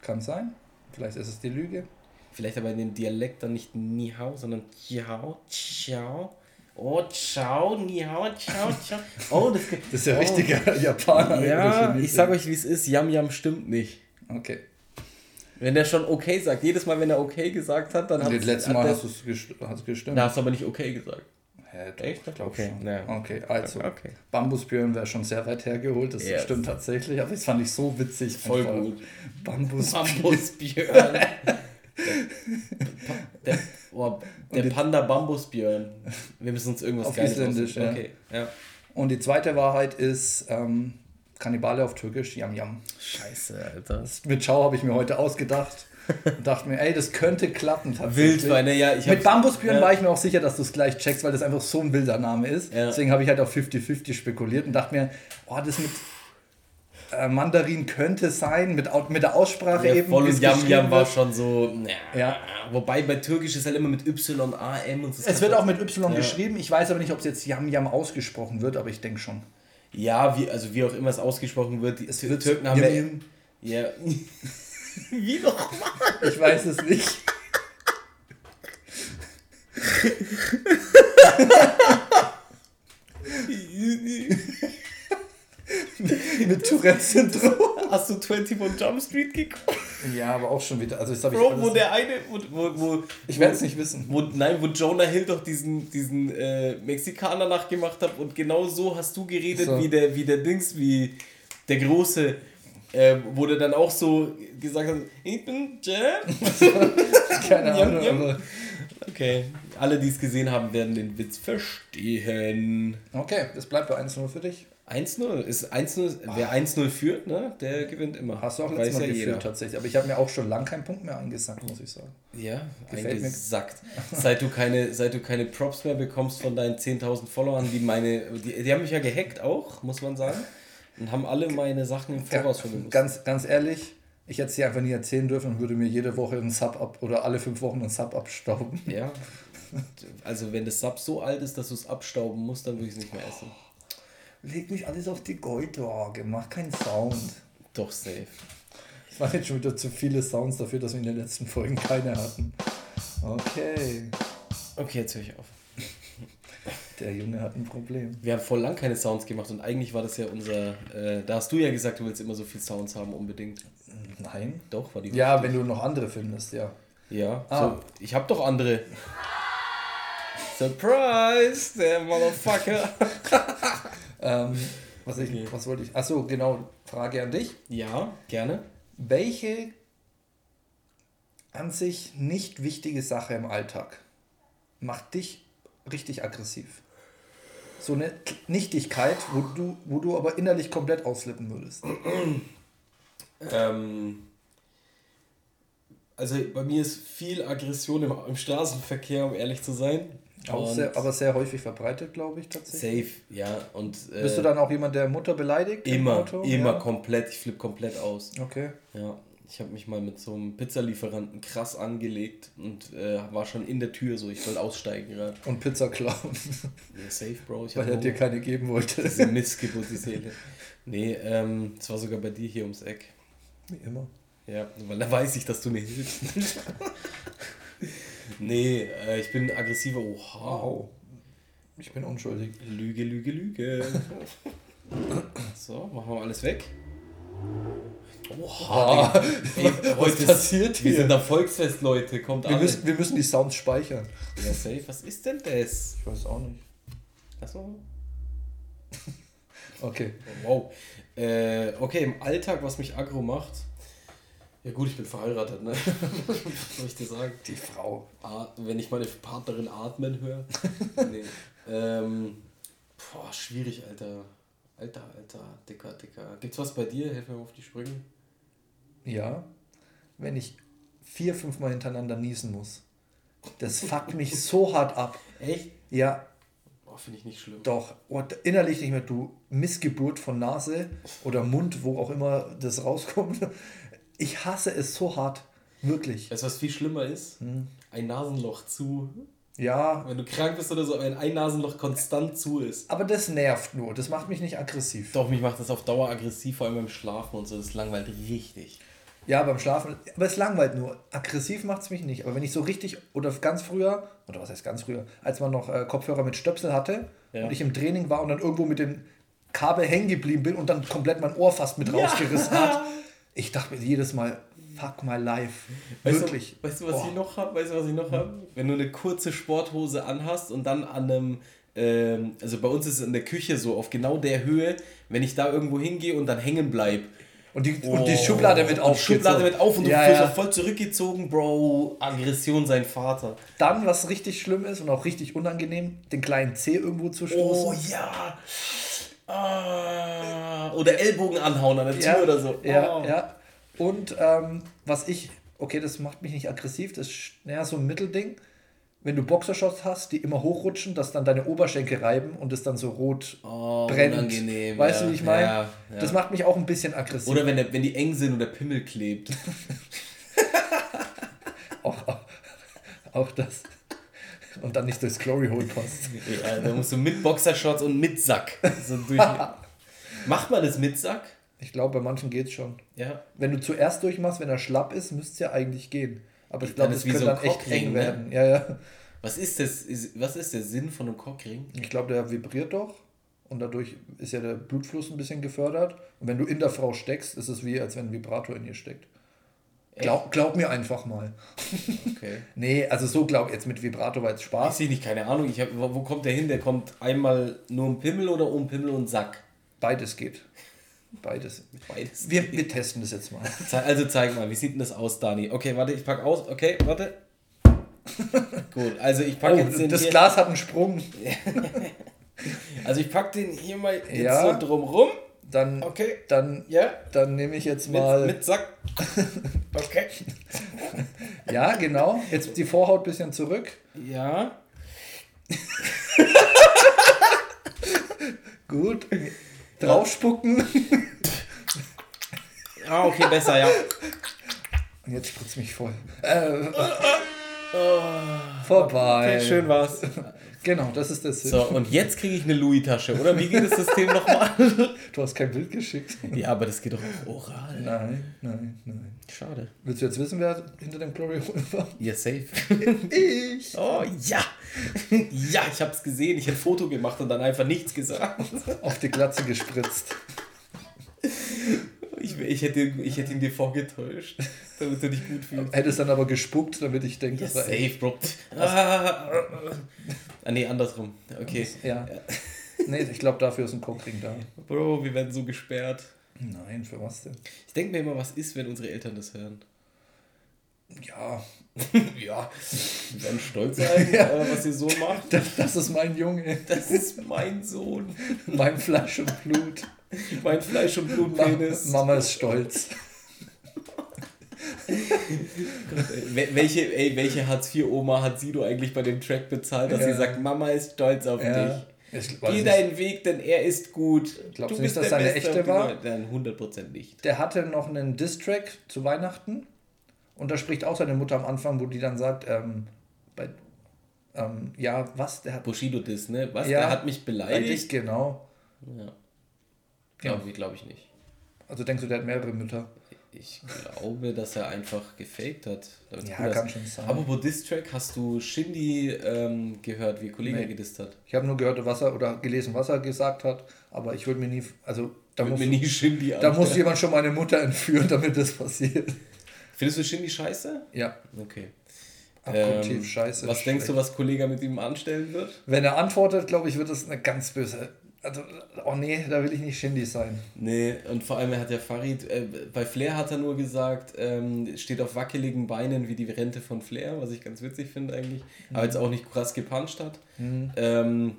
Kann sein. Vielleicht ist es die Lüge. Vielleicht aber in dem Dialekt dann nicht Ni Hao, sondern Ciao, Ciao. Oh, ciao, ni hao, ciao, ciao. Oh, das, das ist ja oh. richtiger Japaner. Ja, ich sag euch, wie es ist. Yam Yam stimmt nicht. Okay. Wenn der schon okay sagt, jedes Mal, wenn er okay gesagt hat, dann hat Das letzte Mal hast du es gestimmt. Da hast du aber nicht okay gesagt. Hä, doch, Echt? Ich glaube okay. schon. Ja. Okay, also okay. Bambusbjörn wäre schon sehr weit hergeholt, das yes. stimmt tatsächlich, aber das fand ich so witzig. Voll einfach. gut. Bambusbjörn. Bambusbjörn. <laughs> der, oh, der Panda Bambusbjörn. Wir müssen uns irgendwas auf Geiles Isländisch, ja. Okay, ja. Und die zweite Wahrheit ist ähm, Kannibale auf Türkisch, Yam Yam. Scheiße, Alter. Das mit Schau habe ich mir heute ausgedacht und dachte mir, ey, das könnte klappen tatsächlich. Wildweine, ja. Ich Mit Bambusbjörn ja. war ich mir auch sicher, dass du es gleich checkst, weil das einfach so ein wilder Name ist. Ja. Deswegen habe ich halt auf 50-50 spekuliert und dachte mir, oh, das mit äh, Mandarin könnte sein, mit, mit der Aussprache ja, eben. Voll und Yam Yam war schon so. Ja. ja. Wobei bei Türkisch ist halt immer mit Y, A, M und so. Es wird auch mit Y geschrieben. Ich weiß aber nicht, ob es jetzt Yam Yam ausgesprochen wird, aber ich denke schon. Ja, wie, also wie auch immer es ausgesprochen wird. Die es Türken haben ja. Ja. <laughs> wie nochmal? Ich weiß es nicht. Tourette-Syndrom. Hast du 21 Jump Street geguckt? Ja, aber auch schon wieder. Also das Bro, ich wo der eine, wo, wo, wo ich werde es nicht wissen. Wo, nein, wo Jonah Hill doch diesen, diesen äh, Mexikaner nachgemacht hat und genau so hast du geredet so. wie der, wie der Dings, wie der große, äh, der dann auch so gesagt ich bin Jam. <laughs> Keine Ahnung, aber Okay, alle, die es gesehen haben, werden den Witz verstehen. Okay, das bleibt bei 1-0 für dich. 1-0 ist 1-0, wer 1-0 führt, ne, der gewinnt immer. Hast du auch letztes Mal ja geführt tatsächlich, aber ich habe mir auch schon lange keinen Punkt mehr eingesackt, muss ich sagen. Ja, Gefällt eingesackt. seit du keine seit du keine Props mehr bekommst von deinen 10.000 Followern, die meine die, die haben mich ja gehackt auch, muss man sagen, und haben alle meine Sachen im Voraus ja, Ganz ganz ehrlich, ich hätte dir einfach nie erzählen dürfen und würde mir jede Woche einen Sub ab oder alle fünf Wochen einen Sub abstauben. Ja. <laughs> Also wenn das Sub so alt ist, dass du es abstauben musst, dann würde ich es nicht mehr essen. Leg mich alles auf die Goldwaage, mach keinen Sound. Doch, safe. Es waren jetzt schon wieder zu viele Sounds dafür, dass wir in den letzten Folgen keine hatten. Okay. Okay, jetzt höre ich auf. Der Junge hat ein Problem. Wir haben voll lang keine Sounds gemacht und eigentlich war das ja unser. Äh, da hast du ja gesagt, du willst immer so viel Sounds haben, unbedingt. Nein. Doch, war die. Ja, wenn du noch andere findest, ja. Ja, ah. so, ich habe doch andere. Surprise, der Motherfucker. <laughs> ähm, was, ich, okay. was wollte ich? Achso, genau, Frage an dich. Ja, gerne. Welche an sich nicht wichtige Sache im Alltag macht dich richtig aggressiv? So eine Nichtigkeit, wo du, wo du aber innerlich komplett ausflippen würdest. Ähm, also bei mir ist viel Aggression im, im Straßenverkehr, um ehrlich zu sein. Auch sehr, aber sehr häufig verbreitet, glaube ich tatsächlich. Safe, ja. Und, äh, Bist du dann auch jemand, der Mutter beleidigt? Immer, immer ja? komplett. Ich flippe komplett aus. Okay. Ja. Ich habe mich mal mit so einem Pizzalieferanten krass angelegt und äh, war schon in der Tür so, ich soll aussteigen gerade. Und Pizza klauen. Ja, safe, Bro. Ich Weil er dir keine geben wollte. Diese Missgeburt, die Seele. Nee, ähm, es war sogar bei dir hier ums Eck. Wie immer. Ja, weil da weiß ich, dass du mir hilfst. nee, äh, ich bin aggressiver. Oha. Wow. Ich bin unschuldig. Lüge, Lüge, Lüge. so, machen wir alles weg. Oha, oh, Ey, was passiert hier? Wir sind am Volksfest, Leute. Kommt wir müssen, wir müssen die Sounds speichern. Ja, safe. Was ist denn das? Ich weiß auch nicht. Achso. <laughs> okay. Wow. Äh, okay, im Alltag, was mich aggro macht. Ja gut, ich bin verheiratet, ne? <laughs> was soll ich dir sagen? Die Frau. wenn ich meine Partnerin atmen höre. <laughs> nee. Ähm, boah, schwierig, Alter. Alter, Alter, dicker, dicker. Gibt's was bei dir? Hilf mir auf die Sprünge. Ja, wenn ich vier, fünf Mal hintereinander niesen muss. Das fuckt mich <laughs> so hart ab. Echt? Ja. Boah, finde ich nicht schlimm. Doch, und innerlich nicht mehr, du Missgeburt von Nase oder Mund, wo auch immer das rauskommt. Ich hasse es so hart. Wirklich. Weißt du, was viel schlimmer ist? Hm. Ein Nasenloch zu. Ja. Wenn du krank bist oder so, wenn ein Nasenloch konstant zu ist. Aber das nervt nur. Das macht mich nicht aggressiv. Doch, mich macht das auf Dauer aggressiv, vor allem beim Schlafen und so. Das langweilt richtig. Ja, beim Schlafen. Aber es langweilt nur. Aggressiv macht es mich nicht. Aber wenn ich so richtig, oder ganz früher, oder was heißt ganz früher, als man noch äh, Kopfhörer mit Stöpsel hatte ja. und ich im Training war und dann irgendwo mit dem Kabel hängen geblieben bin und dann komplett mein Ohr fast mit ja. rausgerissen hat. <laughs> Ich dachte mir jedes Mal, fuck my life. Weißt Wirklich. Du, weißt du, was oh. ich noch habe? Weißt du, was ich noch habe? Wenn du eine kurze Sporthose anhast und dann an einem ähm, also bei uns ist es in der Küche so, auf genau der Höhe, wenn ich da irgendwo hingehe und dann hängen bleibe, und die, oh, und die Schublade mit auf. Die Schublade mit auf und du ja, fühlst ja. voll zurückgezogen, Bro. Aggression sein Vater. Dann, was richtig schlimm ist und auch richtig unangenehm, den kleinen C irgendwo zu stoßen. Oh ja. Ah. Oder Ellbogen anhauen an der ja, Tür oder so. Oh. Ja, ja. Und ähm, was ich, okay, das macht mich nicht aggressiv, das ist naja, so ein Mittelding wenn du Boxershorts hast, die immer hochrutschen, dass dann deine Oberschenkel reiben und es dann so rot oh, brennt. Unangenehm, weißt ja. du, wie ich meine? Ja, ja. Das macht mich auch ein bisschen aggressiv. Oder wenn, der, wenn die eng sind und der Pimmel klebt. <laughs> auch, auch, auch, das. Und dann nicht durchs Glory Hole passt. Ja, da musst du mit Boxershorts und mit Sack. So durch <laughs> Macht man das mit Sack? Ich glaube, bei manchen geht es schon. Ja. Wenn du zuerst durchmachst, wenn er schlapp ist, müsste es ja eigentlich gehen. Aber ich glaube, das könnte so dann echt eng ne? werden. Ja, ja. Was ist, das, was ist der Sinn von einem Cockring? Ich glaube, der vibriert doch und dadurch ist ja der Blutfluss ein bisschen gefördert. Und wenn du in der Frau steckst, ist es wie, als wenn ein Vibrator in ihr steckt. Glaub, glaub mir einfach mal. Okay. <laughs> nee, also so glaub jetzt mit Vibrator war jetzt Spaß. Ich sehe nicht, keine Ahnung. Ich hab, wo kommt der hin? Der kommt einmal nur um Pimmel oder um Pimmel und Sack? Beides geht. Beides. Beides. Wir, wir testen das jetzt mal. Also zeig mal, wie sieht denn das aus, Dani? Okay, warte, ich pack aus. Okay, warte. <laughs> Gut, also ich packe oh, jetzt den. Das hier. Glas hat einen Sprung. <laughs> also ich packe den hier mal jetzt ja. so drum rum. Dann, okay. dann, ja. dann nehme ich jetzt mal. Mit, mit Sack. <laughs> Okay. ja, genau. Jetzt die Vorhaut ein bisschen zurück. Ja. Gut. Draufspucken. ah, okay, besser, ja. Und jetzt spritzt mich voll. Äh, oh, vorbei. Okay, schön war's. Genau, das ist das. Sinn. So, und jetzt kriege ich eine Louis-Tasche, oder? Wie geht das System nochmal? <laughs> Du hast kein Bild geschickt. Ja, aber das geht doch auch oral. Nein, nein, nein. Schade. Willst du jetzt wissen, wer hinter dem Glory Hole war? Ja, safe. ich. <laughs> Oh, ja. Ja, ich habe es gesehen. Ich hätte ein Foto gemacht und dann einfach nichts gesagt. Auf die Glatze gespritzt. Ich, ich, hätte, ich hätte ihn dir vorgetäuscht, <laughs> damit du dich gut fühlst. Hättest dann aber gespuckt, damit ich denke, ja, das war safe, Bro. Ah, ah, nee, andersrum. Okay. Ja. <laughs> nee, ich glaube, dafür ist ein Cockring da. Bro, wir werden so gesperrt. Nein, für was denn? Ich denke mir immer, was ist, wenn unsere Eltern das hören? Ja. <laughs> ja. Wir werden stolz sein, ja. Was ihr Sohn macht. Das, das ist mein Junge. Das ist mein Sohn. mein Fleisch und Blut. <laughs> Mein Fleisch und Blut Penis. Mama ist stolz. <laughs> welche, ey, welche Hartz-IV-Oma hat Sido eigentlich bei dem Track bezahlt, dass ja. sie sagt, Mama ist stolz auf ja. dich? Ich, Geh deinen Weg, denn er ist gut. Glaubst du nicht, dass seine echte war? Dann 100% nicht. Der hatte noch einen Diss-Track zu Weihnachten und da spricht auch seine Mutter am Anfang, wo die dann sagt, ähm, bei, ähm, ja, was? Der hat. Bushido-Diss, ne? Was? Ja, der hat mich beleidigt? Genau. Ja. Glaube ja. glaube ich nicht. Also denkst du, der hat mehrere Mütter? Ich glaube, dass er einfach gefaked hat. Ja, kann schon sein. Aber Diss-Track, hast du Shindy ähm, gehört, wie Kollege nee. gedisst hat? Ich habe nur gehört, was er oder gelesen, was er gesagt hat, aber ich würde mir nie, also da muss, mir nie Shindy da muss jemand schon meine Mutter entführen, <laughs> damit das passiert. Findest du Shindy scheiße? Ja. Okay. Abgrundtief ähm, scheiße. Was denkst du, was Kollege mit ihm anstellen wird? Wenn er antwortet, glaube ich, wird das eine ganz böse also, oh nee, da will ich nicht Shindy sein. Nee, und vor allem hat der Farid, äh, bei Flair hat er nur gesagt, ähm, steht auf wackeligen Beinen wie die Rente von Flair, was ich ganz witzig finde eigentlich, mhm. aber jetzt auch nicht krass gepuncht hat. Mhm. Ähm,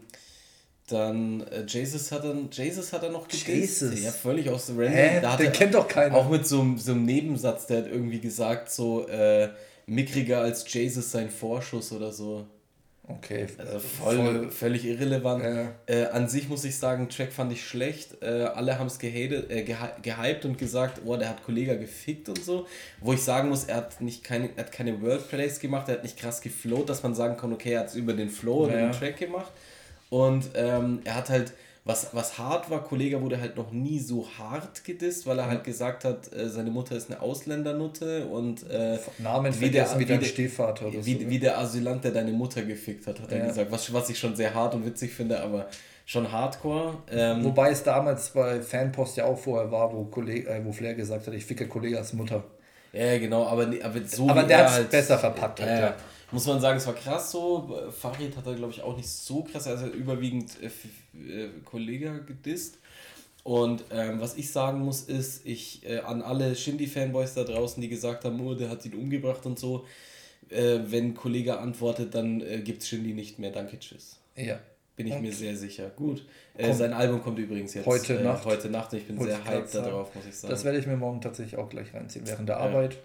dann äh, Jesus hat dann Jesus hat er noch gedisst. Jesus. Ja, völlig aus dem Random. Da Den kennt doch keiner. Auch mit so, so einem Nebensatz, der hat irgendwie gesagt, so äh, mickriger als Jesus sein Vorschuss oder so. Okay. Also voll, voll, völlig irrelevant. Ja. Äh, an sich muss ich sagen, Track fand ich schlecht. Äh, alle haben es äh, gehypt und gesagt, oh, der hat Kollega gefickt und so. Wo ich sagen muss, er hat nicht keine, er hat keine Wordplays gemacht, er hat nicht krass geflowt, dass man sagen kann, okay, er hat es über den Flow ja. oder den Track gemacht. Und ähm, er hat halt was, was hart war, Kollege wurde halt noch nie so hart gedisst, weil er halt gesagt hat, äh, seine Mutter ist eine Ausländernutte und äh, Namen wie der, wie dein Stiefvater oder wie, so. Wie der Asylant, der deine Mutter gefickt hat, hat ja. er gesagt. Was, was ich schon sehr hart und witzig finde, aber schon hardcore. Ähm, Wobei es damals bei Fanpost ja auch vorher war, wo, Kollege, äh, wo Flair gesagt hat, ich ficke Kollegas Mutter. Ja, genau, aber, aber so Aber der hat es halt, besser verpackt. Halt, ja muss man sagen, es war krass so. Farid hat er, glaube ich, auch nicht so krass, also überwiegend äh, äh, Kollege gedisst. Und ähm, was ich sagen muss, ist, ich äh, an alle Shindy-Fanboys da draußen, die gesagt haben, oh, der hat ihn umgebracht und so, äh, wenn Kollege antwortet, dann äh, gibt es Shindy nicht mehr. Danke, tschüss. Ja. Bin ich und mir sehr sicher. Gut. Äh, sein Album kommt übrigens jetzt heute äh, Nacht. Heute Nacht. Ich bin Wollte sehr hyped darauf, muss ich sagen. Das werde ich mir morgen tatsächlich auch gleich reinziehen, während der Arbeit.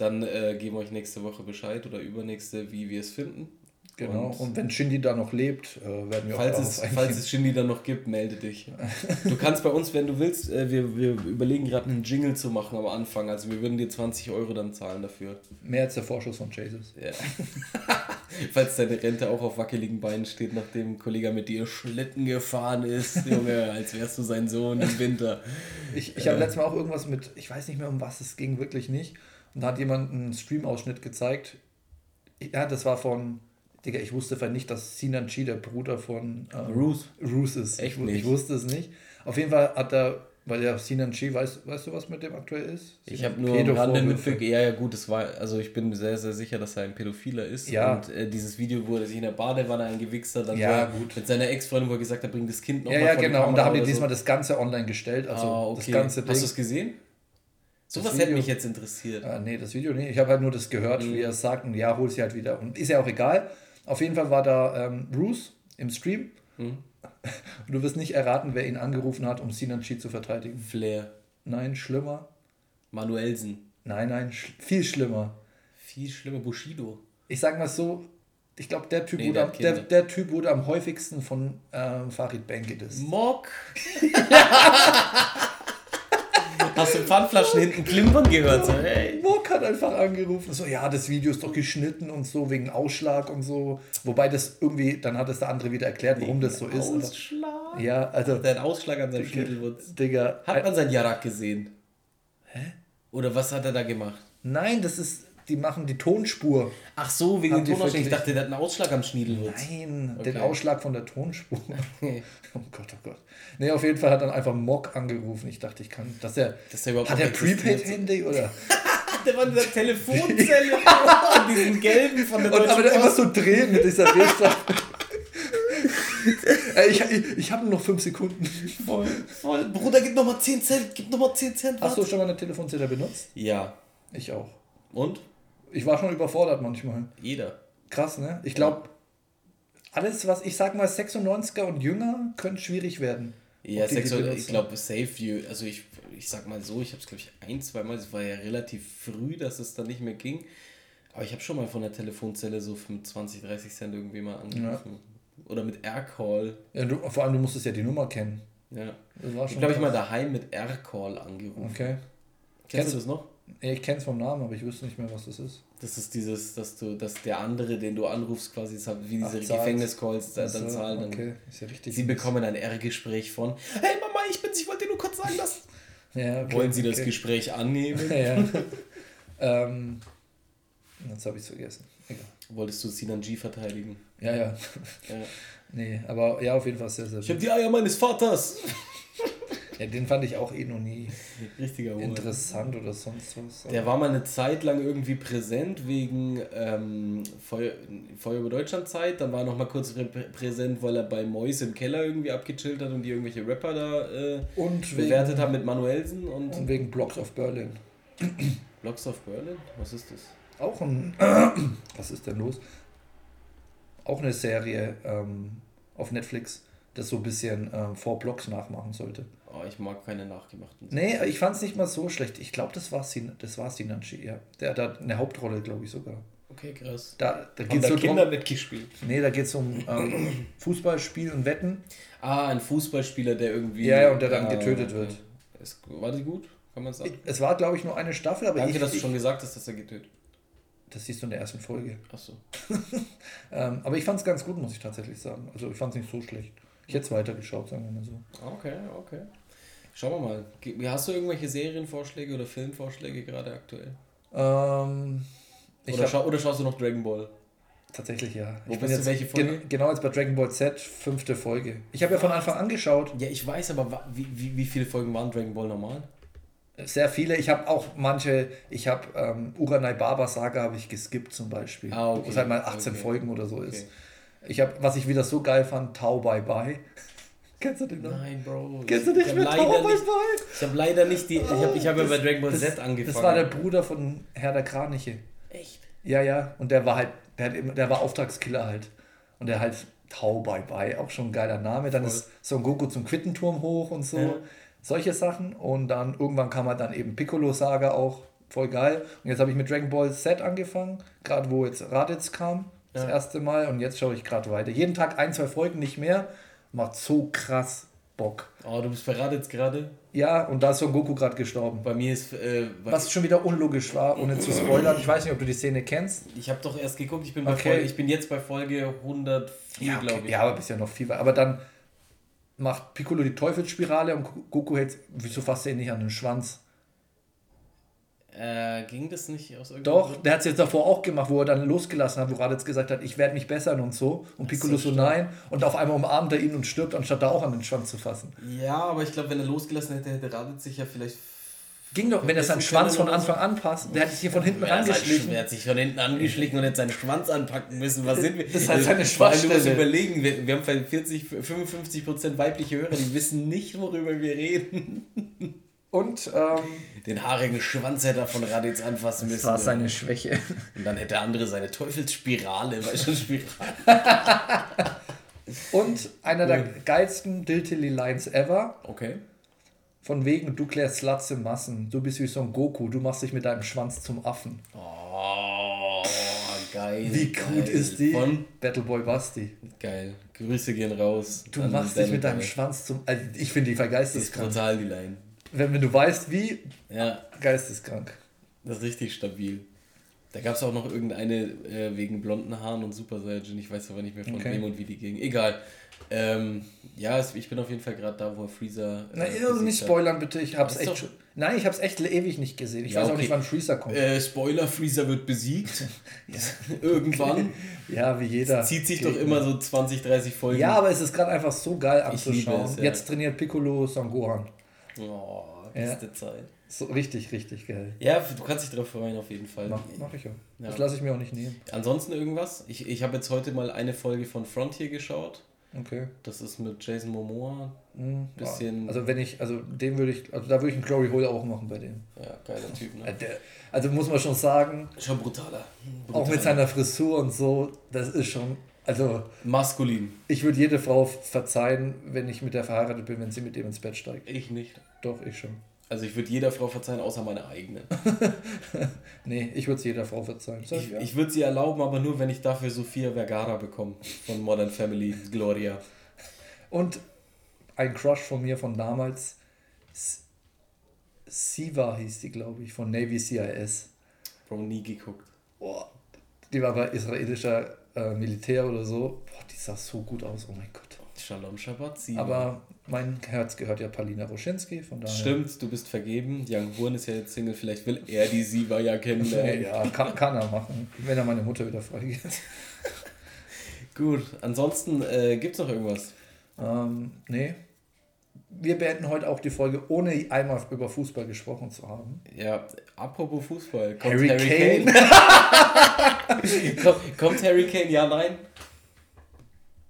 Dann äh, geben wir euch nächste Woche Bescheid oder übernächste, wie wir es finden. Genau, und, und wenn Shindy da noch lebt, äh, werden wir falls auch es, Falls es Shindy da noch gibt, melde dich. du kannst bei uns, wenn du willst, äh, wir, wir überlegen gerade einen Jingle zu machen am Anfang. Also wir würden dir 20 Euro dann zahlen dafür. Mehr als der Vorschuss von Jesus. Ja. <laughs> falls deine Rente auch auf wackeligen Beinen steht, nachdem ein Kollege mit dir Schlitten gefahren ist, <laughs> Junge, als wärst du sein Sohn im Winter. Ich, ich habe äh. letztes Mal auch irgendwas mit, ich weiß nicht mehr, um was es ging, wirklich nicht und da hat jemand einen Stream-Ausschnitt gezeigt. Ja, das war von, Digga, ich wusste vielleicht nicht, dass Sinan Chi der Bruder von ähm, Roos. Roos ist. Echt nicht? Ich wusste es nicht. Auf jeden Fall hat er weil der Sinan Chi, weißt, weißt du, was mit dem aktuell ist? Ich habe nur am Rande mitbekommen, ja, ja, gut, es war, also ich bin sehr, sehr sicher, dass er ein Pädophiler ist. Ja. Und äh, dieses Video, wo er sich in der Badewanne eingewichst hat, dann ja, gut. mit seiner Ex-Freundin, wo er gesagt hat, bringt das Kind noch Ja, ja, genau, und da haben die diesmal so. das Ganze online gestellt, also ah, okay. das ganze Ding. Hast du es gesehen? So was hätte mich jetzt interessiert. Ah, nee, das Video nicht. Ich habe halt nur das gehört, mhm. wie er sagt, und ja, hol sie halt wieder. Und ist ja auch egal. Auf jeden Fall war da ähm, Bruce im Stream. Mhm. <laughs> Und du wirst nicht erraten, wer ihn angerufen hat, um Sinan Chi zu verteidigen. Flair. Nein, schlimmer. Manuelsen. Nein, nein, sch viel schlimmer. Viel schlimmer, Bushido. Ich sag mal so, ich glaube, der, Typ nee, wurde am, der, der Typ wurde am häufigsten von ähm, Farid Bang gedisst. Mock! Hast du Pfandflaschen hinten klimpern gehört? So, hey. Mock hat einfach angerufen, so, ja, das Video ist doch geschnitten und so, wegen Ausschlag und so. Wobei das irgendwie, dann hat es der andere wieder erklärt, warum das so ist. Ausschlag? ja, also. Der Ausschlag an seinem Schädelwurz. Digga. Hat man seinen Jarak gesehen? Hä? Oder was hat er da gemacht? Nein, das ist, die machen die Tonspur. Ach so, wegen dem Tonausschlag. Ich dachte, der hat einen Ausschlag am Schniedelwurz. Nein, okay. den Ausschlag von der Tonspur. <laughs> oh Gott, oh Gott. Nee, auf jeden Fall hat dann einfach Mock angerufen. Ich dachte, ich kann, dass er. Dass er überhaupt hat er Prepaid-Handy oder? <laughs> der war in dieser <laughs> Telefonzelle. diesen gelben von der Und aber der immer so drehen mit dieser Bildschirm. ich ich, ich habe nur noch 5 Sekunden. Voll, voll. Bruder, gib nochmal 10 Cent, gib nochmal 10 Cent. Hast du schon mal eine Telefonzelle benutzt? Ja. Ich auch. Und? Ich war schon überfordert manchmal. Jeder. Krass, ne? Ich glaube, alles, was ich sag mal 96er und jünger, könnte schwierig werden. Ja, ich glaube, Safe View, also ich, ich sag mal so, ich habe es, glaube ich, ein, zwei Mal, es war ja relativ früh, dass es dann nicht mehr ging. Aber ich habe schon mal von der Telefonzelle so 25, 30 Cent irgendwie mal angerufen. Ja. Oder mit R-Call. Ja, du, vor allem, du musstest ja die Nummer kennen. Ja. Das war schon ich glaube, ich mal daheim mit R-Call angerufen. Okay. Kennst, Kennst du das noch? Ich kenne es vom Namen, aber ich wüsste nicht mehr, was das ist. Das ist dieses, dass du, dass der andere, den du anrufst, quasi wie diese Gefängniscalls dann so, zahlen. Okay. Ist ja richtig sie bekommen ein R-Gespräch von Hey Mama, ich bin's, ich wollte dir nur kurz sagen, dass. <laughs> Ja, okay, Wollen sie okay. das Gespräch annehmen? <laughs> ja. <laughs> ähm, jetzt habe ich es vergessen. Egal. Wolltest du Sinan G verteidigen? Ja, ja. ja. nee, aber ja, auf jeden Fall sehr, sehr Ich habe die Eier meines Vaters. Ja, den fand ich auch eh noch nie Richtiger interessant oder sonst was. Der war mal eine Zeit lang irgendwie präsent wegen ähm, Feuer, Feuer über Deutschland Zeit. Dann war er noch mal kurz präsent, weil er bei Mois im Keller irgendwie abgechillt hat und die irgendwelche Rapper da äh, und bewertet haben mit Manuelsen. Und, und wegen Blocks of Berlin. Blocks of Berlin? Was ist das? Auch ein. <clears throat> was ist denn los? Auch eine Serie ähm, auf Netflix, das so ein bisschen ähm, vor Blocks nachmachen sollte. Oh, ich mag keine nachgemachten. Nee, ich fand es nicht mal so schlecht. Ich glaube, das war Sin das war Sinanchi, ja. Der hat da eine Hauptrolle, glaube ich sogar. Okay, krass. Da, da geht so Kinder drum, mitgespielt. Nee, da geht es um ähm, <clears throat> Fußballspiel und Wetten. Ah, ein Fußballspieler, der irgendwie. Ja, ja und der dann äh, getötet wird. Es, war die gut? Kann man sagen? Es war, glaube ich, nur eine Staffel, aber Danke, ich, dass du schon gesagt hast, dass er getötet Das siehst du in der ersten Folge. Ach so. <laughs> ähm, aber ich fand es ganz gut, muss ich tatsächlich sagen. Also ich fand es nicht so schlecht. Ich hätte es weitergeschaut, sagen wir mal so. Okay, okay. Schauen wir mal. Hast du irgendwelche Serienvorschläge oder Filmvorschläge gerade aktuell? Ähm, oder, scha oder, schaust du noch Dragon Ball? Tatsächlich ja. Wo ich bin jetzt welche Folge? Gen genau jetzt bei Dragon Ball Z, fünfte Folge. Ich habe ja von Anfang an geschaut. Ja, ich weiß, aber wie, wie, wie viele Folgen waren Dragon Ball normal? Sehr viele. Ich habe auch manche, ich habe ähm, Uranai Baba Saga habe ich geskippt zum Beispiel. Ah, okay. Wo es halt mal 18 okay. Folgen oder so okay. ist. Ich habe, was ich wieder so geil fand, Tau Bye Bye. Kennst du den noch? Nein, Bro. Kennst du nicht mit leider nicht, Ich habe leider nicht die. Ich habe ich hab ja bei Dragon Ball Z angefangen. Das war der Bruder von Herr der Kraniche. Echt? Ja, ja. Und der war halt, der, hat, der war Auftragskiller halt. Und der halt Tau Bye Bye, auch schon ein geiler Name. Dann Voll. ist Son Goku zum Quittenturm hoch und so. Ja. Solche Sachen. Und dann irgendwann kam halt dann eben Piccolo Saga auch. Voll geil. Und jetzt habe ich mit Dragon Ball Z angefangen. Gerade wo jetzt Raditz kam. Das ja. erste Mal. Und jetzt schaue ich gerade weiter. Jeden Tag ein, zwei Folgen, nicht mehr macht so krass Bock. Oh, du bist verraten jetzt gerade? Ja, und da ist Son Goku gerade gestorben. Bei mir ist. Äh, Was schon wieder unlogisch war, ohne zu spoilern. Ich weiß nicht, ob du die Szene kennst. Ich habe doch erst geguckt, ich bin, bei okay. Folge, ich bin jetzt bei Folge 104, ja, okay. glaube ich. Ja, aber bist ja noch viel. Aber dann macht Piccolo die Teufelsspirale und Goku hält. Wieso fasst er ihn nicht an den Schwanz? Äh, ging das nicht aus irgendeinem Doch, Grund? der hat es jetzt davor auch gemacht, wo er dann losgelassen hat, wo Raditz gesagt hat, ich werde mich bessern und so. Und Piccolo so, nein. Und auf einmal umarmt er ihn und stirbt, anstatt da auch an den Schwanz zu fassen. Ja, aber ich glaube, wenn er losgelassen hätte, hätte Raditz sich ja vielleicht Ging doch, wenn er seinen Schwanz von Anfang an passt. Der hat sich hier von hinten ja, angeschlichen. Er hat sich von hinten angeschlichen und jetzt seinen Schwanz anpacken müssen. Was sind wir? Das ist halt seine Schwachstelle. Du überlegen, wir, wir haben vielleicht 40, 55 Prozent weibliche Hörer, die wissen nicht, worüber wir reden. Und ähm, den haarigen Schwanz hätte er von Raditz anfassen müssen. Das war seine Schwäche. Und dann hätte der andere seine Teufelsspirale, weißt du, Spirale. Und einer der geilsten Diltily-Lines ever. Okay. Von wegen, du klärst Slatze Massen. Du bist wie so ein Goku. Du machst dich mit deinem Schwanz zum Affen. Oh, geil. Wie gut geil. ist die? Von Battleboy Basti. Geil. Grüße gehen raus. Du machst dich mit deinem Schwanz zum. Also ich finde die vergeisteskrank. ist total die Line. Wenn, wenn du weißt, wie. Ja. Geisteskrank. Das ist richtig stabil. Da gab es auch noch irgendeine äh, wegen blonden Haaren und Super Saiyajin. Ich weiß aber nicht mehr von okay. wem und wie die ging. Egal. Ähm, ja, ich bin auf jeden Fall gerade da, wo Freezer. Äh, Na, nicht spoilern bitte, ich hab's echt schon. Nein, ich hab's echt ewig nicht gesehen. Ich ja, weiß okay. auch nicht, wann Freezer kommt. Äh, Spoiler, Freezer wird besiegt. <laughs> <laughs> Irgendwann. Ja, wie jeder. Das zieht sich doch immer so 20, 30 Folgen. Ja, aber es ist gerade einfach so geil anzuschauen. Es, ja. Jetzt trainiert Piccolo Sangohan. Oh, beste ja. Zeit. So richtig, richtig geil. Ja, du kannst dich darauf freuen, auf jeden Fall. Mach, mach ich ja. Das lasse ich mir auch nicht nehmen. Ansonsten irgendwas? Ich, ich habe jetzt heute mal eine Folge von Frontier geschaut. Okay. Das ist mit Jason Momoa. Mhm, bisschen. Also wenn ich, also den würde ich, also da würde ich einen Glory Hole auch machen bei dem. Ja, geiler <laughs> Typ, ne? Der, also muss man schon sagen. Schon brutaler. brutaler. Auch mit seiner Frisur und so, das ist schon. Also. Maskulin. Ich würde jede Frau verzeihen, wenn ich mit der verheiratet bin, wenn sie mit dem ins Bett steigt. Ich nicht. Doch, ich schon. Also ich würde jeder Frau verzeihen, außer meiner eigenen. <laughs> nee, ich würde es jeder Frau verzeihen. ich ja. ich würde sie erlauben, aber nur, wenn ich dafür Sophia Vergara bekomme von Modern Family, Gloria. Und ein Crush von mir von damals, Siva hieß die, glaube ich, von Navy CIS. Bro, nie geguckt. Boah, die war bei israelischer äh, Militär oder so. Boah, die sah so gut aus, oh mein Gott. Shalom Shabbat. Aber mein Herz gehört ja Palina Roschinski, von daher. Stimmt, du bist vergeben. Young Horn ist ja jetzt Single, vielleicht will er die Siva ja kennenlernen. <laughs> ja, kann, kann er machen, wenn er meine Mutter wieder freigeht. <laughs> Gut, ansonsten äh, gibt es noch irgendwas? Ähm, nee. Wir beenden heute auch die Folge, ohne einmal über Fußball gesprochen zu haben. Ja, apropos Fußball. Kommt Harry, Harry Kane? Kane? <laughs> kommt, kommt Harry Kane? Ja, nein?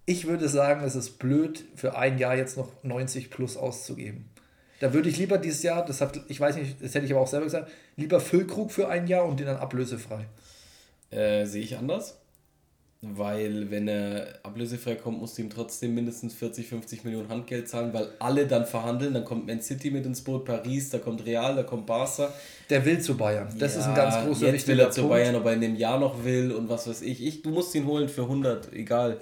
Ich würde sagen, es ist blöd, für ein Jahr jetzt noch 90 plus auszugeben. Da würde ich lieber dieses Jahr, das hat, ich weiß nicht, das hätte ich aber auch selber gesagt, lieber Füllkrug für ein Jahr und den dann ablösefrei. Äh, sehe ich anders. Weil, wenn er ablösefrei kommt, musst du ihm trotzdem mindestens 40, 50 Millionen Handgeld zahlen, weil alle dann verhandeln. Dann kommt Man City mit ins Boot, Paris, da kommt Real, da kommt Barca. Der will zu Bayern. Das ja, ist ein ganz großer Jetzt will er zu. Bayern, ob er in dem Jahr noch will und was weiß ich. ich. Du musst ihn holen für 100, egal.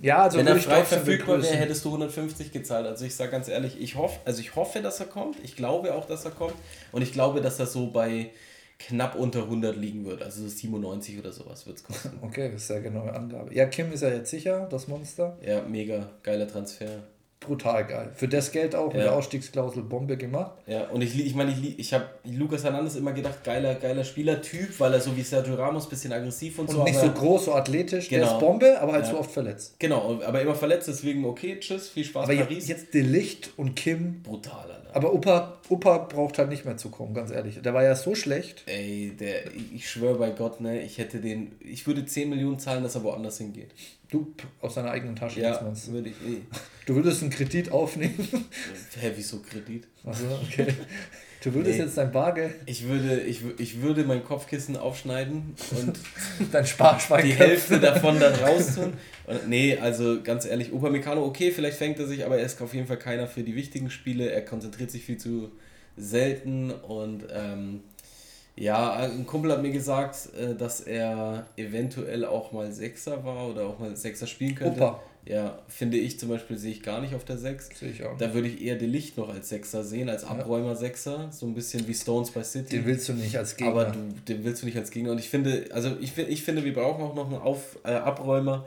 Ja, also wenn er frei verfügbar wäre, hättest du 150 gezahlt. Also ich sage ganz ehrlich, ich hoffe, also ich hoffe, dass er kommt. Ich glaube auch, dass er kommt. Und ich glaube, dass er so bei knapp unter 100 liegen wird. Also 97 oder sowas wird es kosten. <laughs> Okay, das ist ja genaue Angabe. Ja, Kim ist ja jetzt sicher, das Monster. Ja, mega geiler Transfer brutal geil. Für das Geld auch mit der Ausstiegsklausel Bombe gemacht. Ja, und ich, ich meine, ich, ich habe Lukas Hernandez immer gedacht, geiler, geiler Spielertyp, weil er so wie Sergio Ramos ein bisschen aggressiv und, und so. nicht so groß, so athletisch, genau. der ist Bombe, aber halt ja. so oft verletzt. Genau, aber immer verletzt, deswegen okay, tschüss, viel Spaß aber Paris. jetzt Delicht und Kim. Brutal, Alter. Aber Opa, Opa braucht halt nicht mehr zu kommen, ganz ehrlich. Der war ja so schlecht. Ey, der, ich schwöre bei Gott, ne, ich hätte den, ich würde 10 Millionen zahlen, dass er woanders hingeht. Du aus deiner eigenen Tasche ja, würde ich eh. Du würdest einen Kredit aufnehmen. <laughs> Hä, wieso Kredit? Achso, okay. Du würdest nee. jetzt dein Bargeld. Ich würde, ich, ich würde mein Kopfkissen aufschneiden und <laughs> dein Sparschwein die Hälfte davon dann raustun. Und, nee, also ganz ehrlich, Upamecano, okay, vielleicht fängt er sich, aber er ist auf jeden Fall keiner für die wichtigen Spiele. Er konzentriert sich viel zu selten und ähm, ja, ein Kumpel hat mir gesagt, äh, dass er eventuell auch mal Sechser war oder auch mal Sechser spielen könnte. Opa. Ja, finde ich zum Beispiel, sehe ich gar nicht auf der Sechs. Sehe ich auch. Da würde ich eher Delicht noch als Sechser sehen, als Abräumer Sechser. So ein bisschen wie Stones bei City. Den willst du nicht als Gegner. Aber du, den willst du nicht als Gegner. Und ich finde, also ich, ich finde, wir brauchen auch noch einen Auf, äh, Abräumer.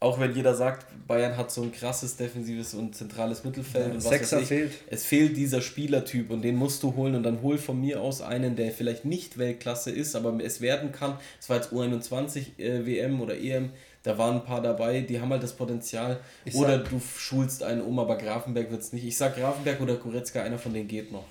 Auch wenn jeder sagt, Bayern hat so ein krasses defensives und zentrales Mittelfeld ja, und was Sechser fehlt. Es fehlt dieser Spielertyp und den musst du holen und dann hol von mir aus einen, der vielleicht nicht Weltklasse ist, aber es werden kann. Es war jetzt U21 äh, WM oder EM, da waren ein paar dabei, die haben halt das Potenzial. Ich oder du schulst einen um, aber Grafenberg wird es nicht. Ich sag Grafenberg oder Goretzka, einer von denen geht noch.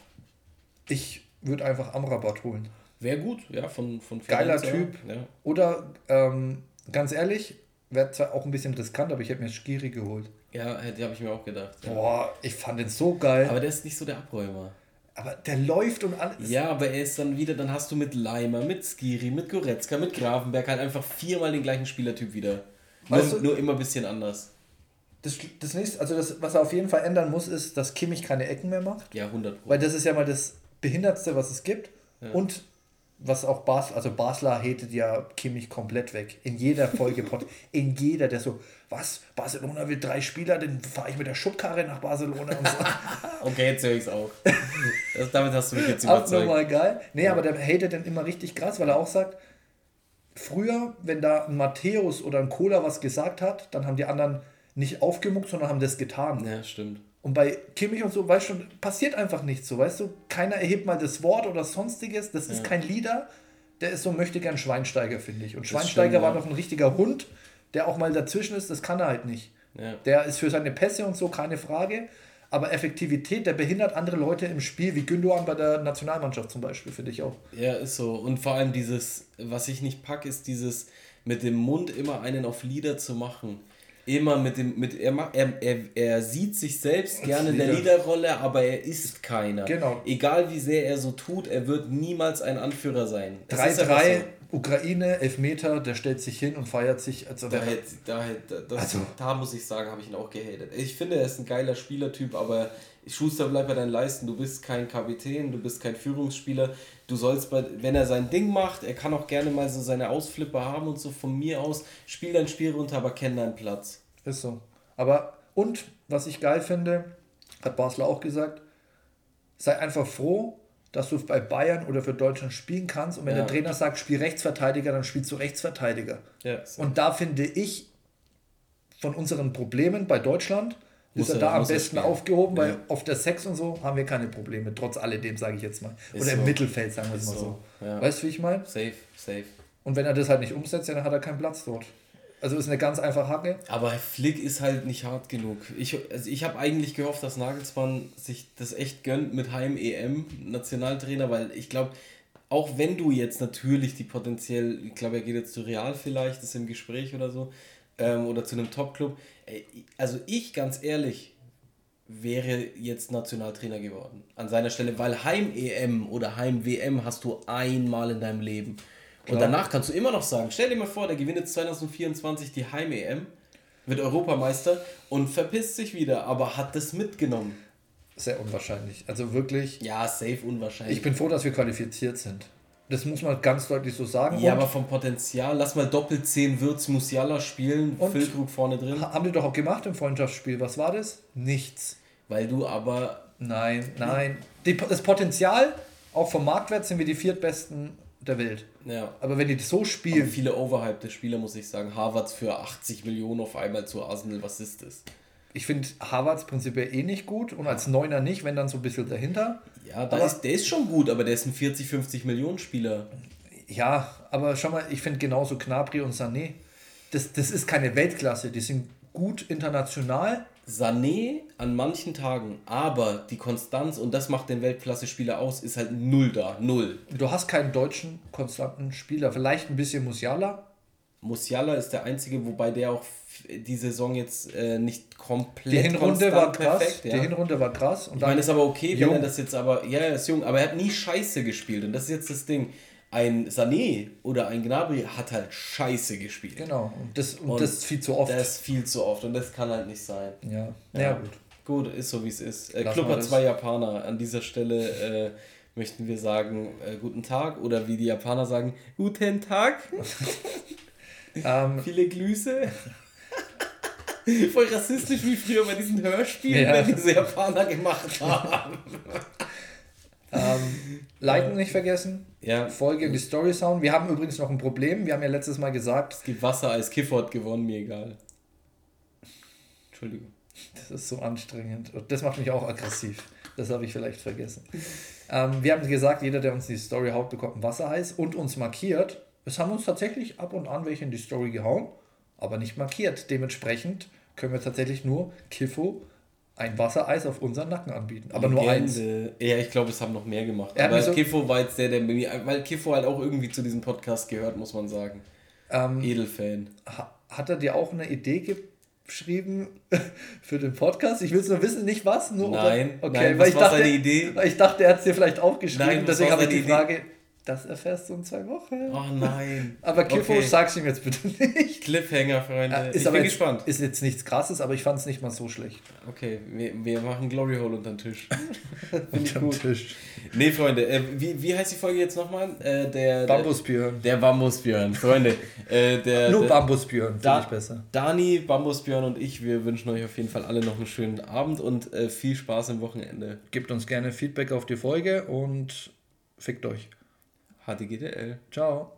Ich würde einfach Amrabat holen. Wäre gut, ja, von, von Geiler Typ. Ja. Oder ähm, ganz ehrlich, wäre zwar auch ein bisschen riskant, aber ich hätte mir Skiri geholt. Ja, die habe ich mir auch gedacht. Ja. Boah, ich fand den so geil. Aber der ist nicht so der Abräumer. Aber der läuft und alles. Ja, aber er ist dann wieder, dann hast du mit Leimer, mit Skiri, mit Goretzka, mit Grafenberg halt einfach viermal den gleichen Spielertyp wieder. Weißt nur, du, nur immer ein bisschen anders. Das, das nächste, also das, was er auf jeden Fall ändern muss, ist, dass Kimmich keine Ecken mehr macht. Ja, 100 Weil das ist ja mal das Behindertste, was es gibt. Ja. Und was auch Basel, also Basler hatet ja Kimmich komplett weg. In jeder Folge, <laughs> in jeder, der so, was, Barcelona will drei Spieler, dann fahre ich mit der Schubkarre nach Barcelona und so. <laughs> okay, jetzt höre ich es auch. Das, damit hast du mich jetzt überzeugt. Abnormal geil. Nee, ja. aber der hatet dann immer richtig krass, weil er auch sagt, früher, wenn da ein Matthäus oder ein Cola was gesagt hat, dann haben die anderen nicht aufgemuckt, sondern haben das getan. Ja, stimmt. Und bei Kimmich und so, weißt du, passiert einfach nichts so, weißt du? Keiner erhebt mal das Wort oder sonstiges. Das ist kein Leader. Der ist so, möchte gern Schweinsteiger, finde ich. Und Schweinsteiger stimmt, war ja. noch ein richtiger Hund, der auch mal dazwischen ist. Das kann er halt nicht. Ja. Der ist für seine Pässe und so keine Frage. Aber Effektivität, der behindert andere Leute im Spiel, wie Gündogan bei der Nationalmannschaft zum Beispiel, finde ich auch. Ja, ist so. Und vor allem dieses, was ich nicht packe, ist dieses mit dem Mund immer einen auf Lieder zu machen immer mit dem, mit, er, er, er, er sieht sich selbst gerne in der Leaderrolle, aber er ist keiner. Genau. Egal wie sehr er so tut, er wird niemals ein Anführer sein. 3-3, Ukraine, Elfmeter, der stellt sich hin und feiert sich. Also da, hätte, da, hätte, das, also, da muss ich sagen, habe ich ihn auch gehatet. Ich finde, er ist ein geiler Spielertyp, aber Schuster, bleib bei deinen Leisten. Du bist kein Kapitän, du bist kein Führungsspieler. Du sollst, bei, wenn er sein Ding macht, er kann auch gerne mal so seine Ausflipper haben und so von mir aus. Spiel dein Spiel runter, aber kenn deinen Platz. Ist so. Aber, und was ich geil finde, hat Basler auch gesagt, sei einfach froh, dass du bei Bayern oder für Deutschland spielen kannst. Und wenn ja. der Trainer sagt, spiel Rechtsverteidiger, dann spielst du Rechtsverteidiger. Ja, so. Und da finde ich, von unseren Problemen bei Deutschland, ist er da am besten aufgehoben, weil ja. auf der Sex und so haben wir keine Probleme, trotz alledem, sage ich jetzt mal. Ist Oder im so. Mittelfeld, sagen wir es mal so. so. Ja. Weißt du, wie ich meine? Safe, safe. Und wenn er das halt nicht umsetzt, dann hat er keinen Platz dort. Also ist eine ganz einfache Hacke. Aber Flick ist halt nicht hart genug. Ich, also ich habe eigentlich gehofft, dass Nagelsmann sich das echt gönnt mit Heim-EM-Nationaltrainer, weil ich glaube, auch wenn du jetzt natürlich die potenziell, ich glaube, er geht jetzt zu Real vielleicht, ist im Gespräch oder so, ähm, oder zu einem Top-Club. Also ich, ganz ehrlich, wäre jetzt Nationaltrainer geworden. An seiner Stelle, weil Heim-EM oder Heim-WM hast du einmal in deinem Leben. Und danach kannst du immer noch sagen, stell dir mal vor, der gewinnt jetzt 2024 die Heim-EM, wird Europameister und verpisst sich wieder, aber hat das mitgenommen. Sehr unwahrscheinlich. Also wirklich. Ja, safe unwahrscheinlich. Ich bin froh, dass wir qualifiziert sind. Das muss man ganz deutlich so sagen. Ja, und aber vom Potenzial, lass mal doppelt 10 Würz Musiala spielen, Füllkrug vorne drin. Haben die doch auch gemacht im Freundschaftsspiel. Was war das? Nichts. Weil du aber. Nein, nein. Die, das Potenzial, auch vom Marktwert sind wir die viertbesten der Welt. Ja. Aber wenn die so spielen. Aber viele overhypte Spieler, muss ich sagen. Harvards für 80 Millionen auf einmal zu Arsenal, was ist das? Ich finde Harvards prinzipiell eh nicht gut und als Neuner nicht, wenn dann so ein bisschen dahinter. Ja, da ist, der ist schon gut, aber der ist ein 40, 50 Millionen Spieler. Ja, aber schau mal, ich finde genauso Knabri und Sané, das, das ist keine Weltklasse, die sind gut international, Sané an manchen Tagen, aber die Konstanz, und das macht den Weltklasse-Spieler aus, ist halt null da. Null. Du hast keinen deutschen konstanten Spieler. Vielleicht ein bisschen Musiala. Musiala ist der einzige, wobei der auch die Saison jetzt äh, nicht komplett die Hinrunde war krass. Perfekt, ja. Die Hinrunde war krass. Und ich meine, ist aber okay, jung. wenn er das jetzt aber. Ja, er ist jung, aber er hat nie Scheiße gespielt. Und das ist jetzt das Ding ein Sané oder ein Gnabry hat halt scheiße gespielt. Genau, und das, und, und das viel zu oft. Das viel zu oft und das kann halt nicht sein. Ja, ja, ja gut. Gut, ist so wie es ist. Äh, Club hat zwei Japaner. An dieser Stelle äh, möchten wir sagen, äh, guten Tag oder wie die Japaner sagen, guten Tag. <laughs> ähm, Viele Grüße. <laughs> Voll rassistisch wie früher bei diesen Hörspielen, ja. wenn diese Japaner gemacht haben. Ähm, liken nicht vergessen. Ja. Folge die Story Sound. Wir haben übrigens noch ein Problem. Wir haben ja letztes Mal gesagt. Es gibt Wasser als Kifford gewonnen, mir egal. Entschuldigung. Das ist so anstrengend. Und das macht mich auch aggressiv. Das habe ich vielleicht vergessen. Ähm, wir haben gesagt, jeder, der uns die Story haut, bekommt ein Wassereis und uns markiert. Es haben uns tatsächlich ab und an welche in die Story gehauen, aber nicht markiert. Dementsprechend können wir tatsächlich nur Kiffo ein Wassereis auf unseren Nacken anbieten. Aber nur eins. Ja, ich glaube, es haben noch mehr gemacht. Er aber so Kiffo war jetzt der, der weil Kiffo halt auch irgendwie zu diesem Podcast gehört, muss man sagen. Ähm, Edelfan. Hat er dir auch eine Idee geschrieben <laughs> für den Podcast? Ich will es nur wissen, nicht was? Nur nein, okay, nein, weil war dachte, seine Idee? Ich dachte, er hat es dir vielleicht auch geschrieben, nein, deswegen habe ich die Frage. Das erfährst du in zwei Wochen. Oh nein. <laughs> Aber Kiffo, okay. sag's ihm jetzt bitte nicht. Cliffhanger, Freunde. Ist ich bin gespannt. Ist jetzt nichts krasses, aber ich fand es nicht mal so schlecht. Okay, wir, wir machen Glory Hole unter den Tisch. <laughs> Unterm Tisch. Nee, Freunde, äh, wie, wie heißt die Folge jetzt nochmal? Äh, der, Bambusbjörn. Der Bambusbjörn, Freunde. Äh, der, Nur der, Bambusbjörn, da, ich besser. Dani, Bambusbjörn und ich, wir wünschen euch auf jeden Fall alle noch einen schönen Abend und äh, viel Spaß im Wochenende. Gebt uns gerne Feedback auf die Folge und fickt euch. HDGDL. Ciao.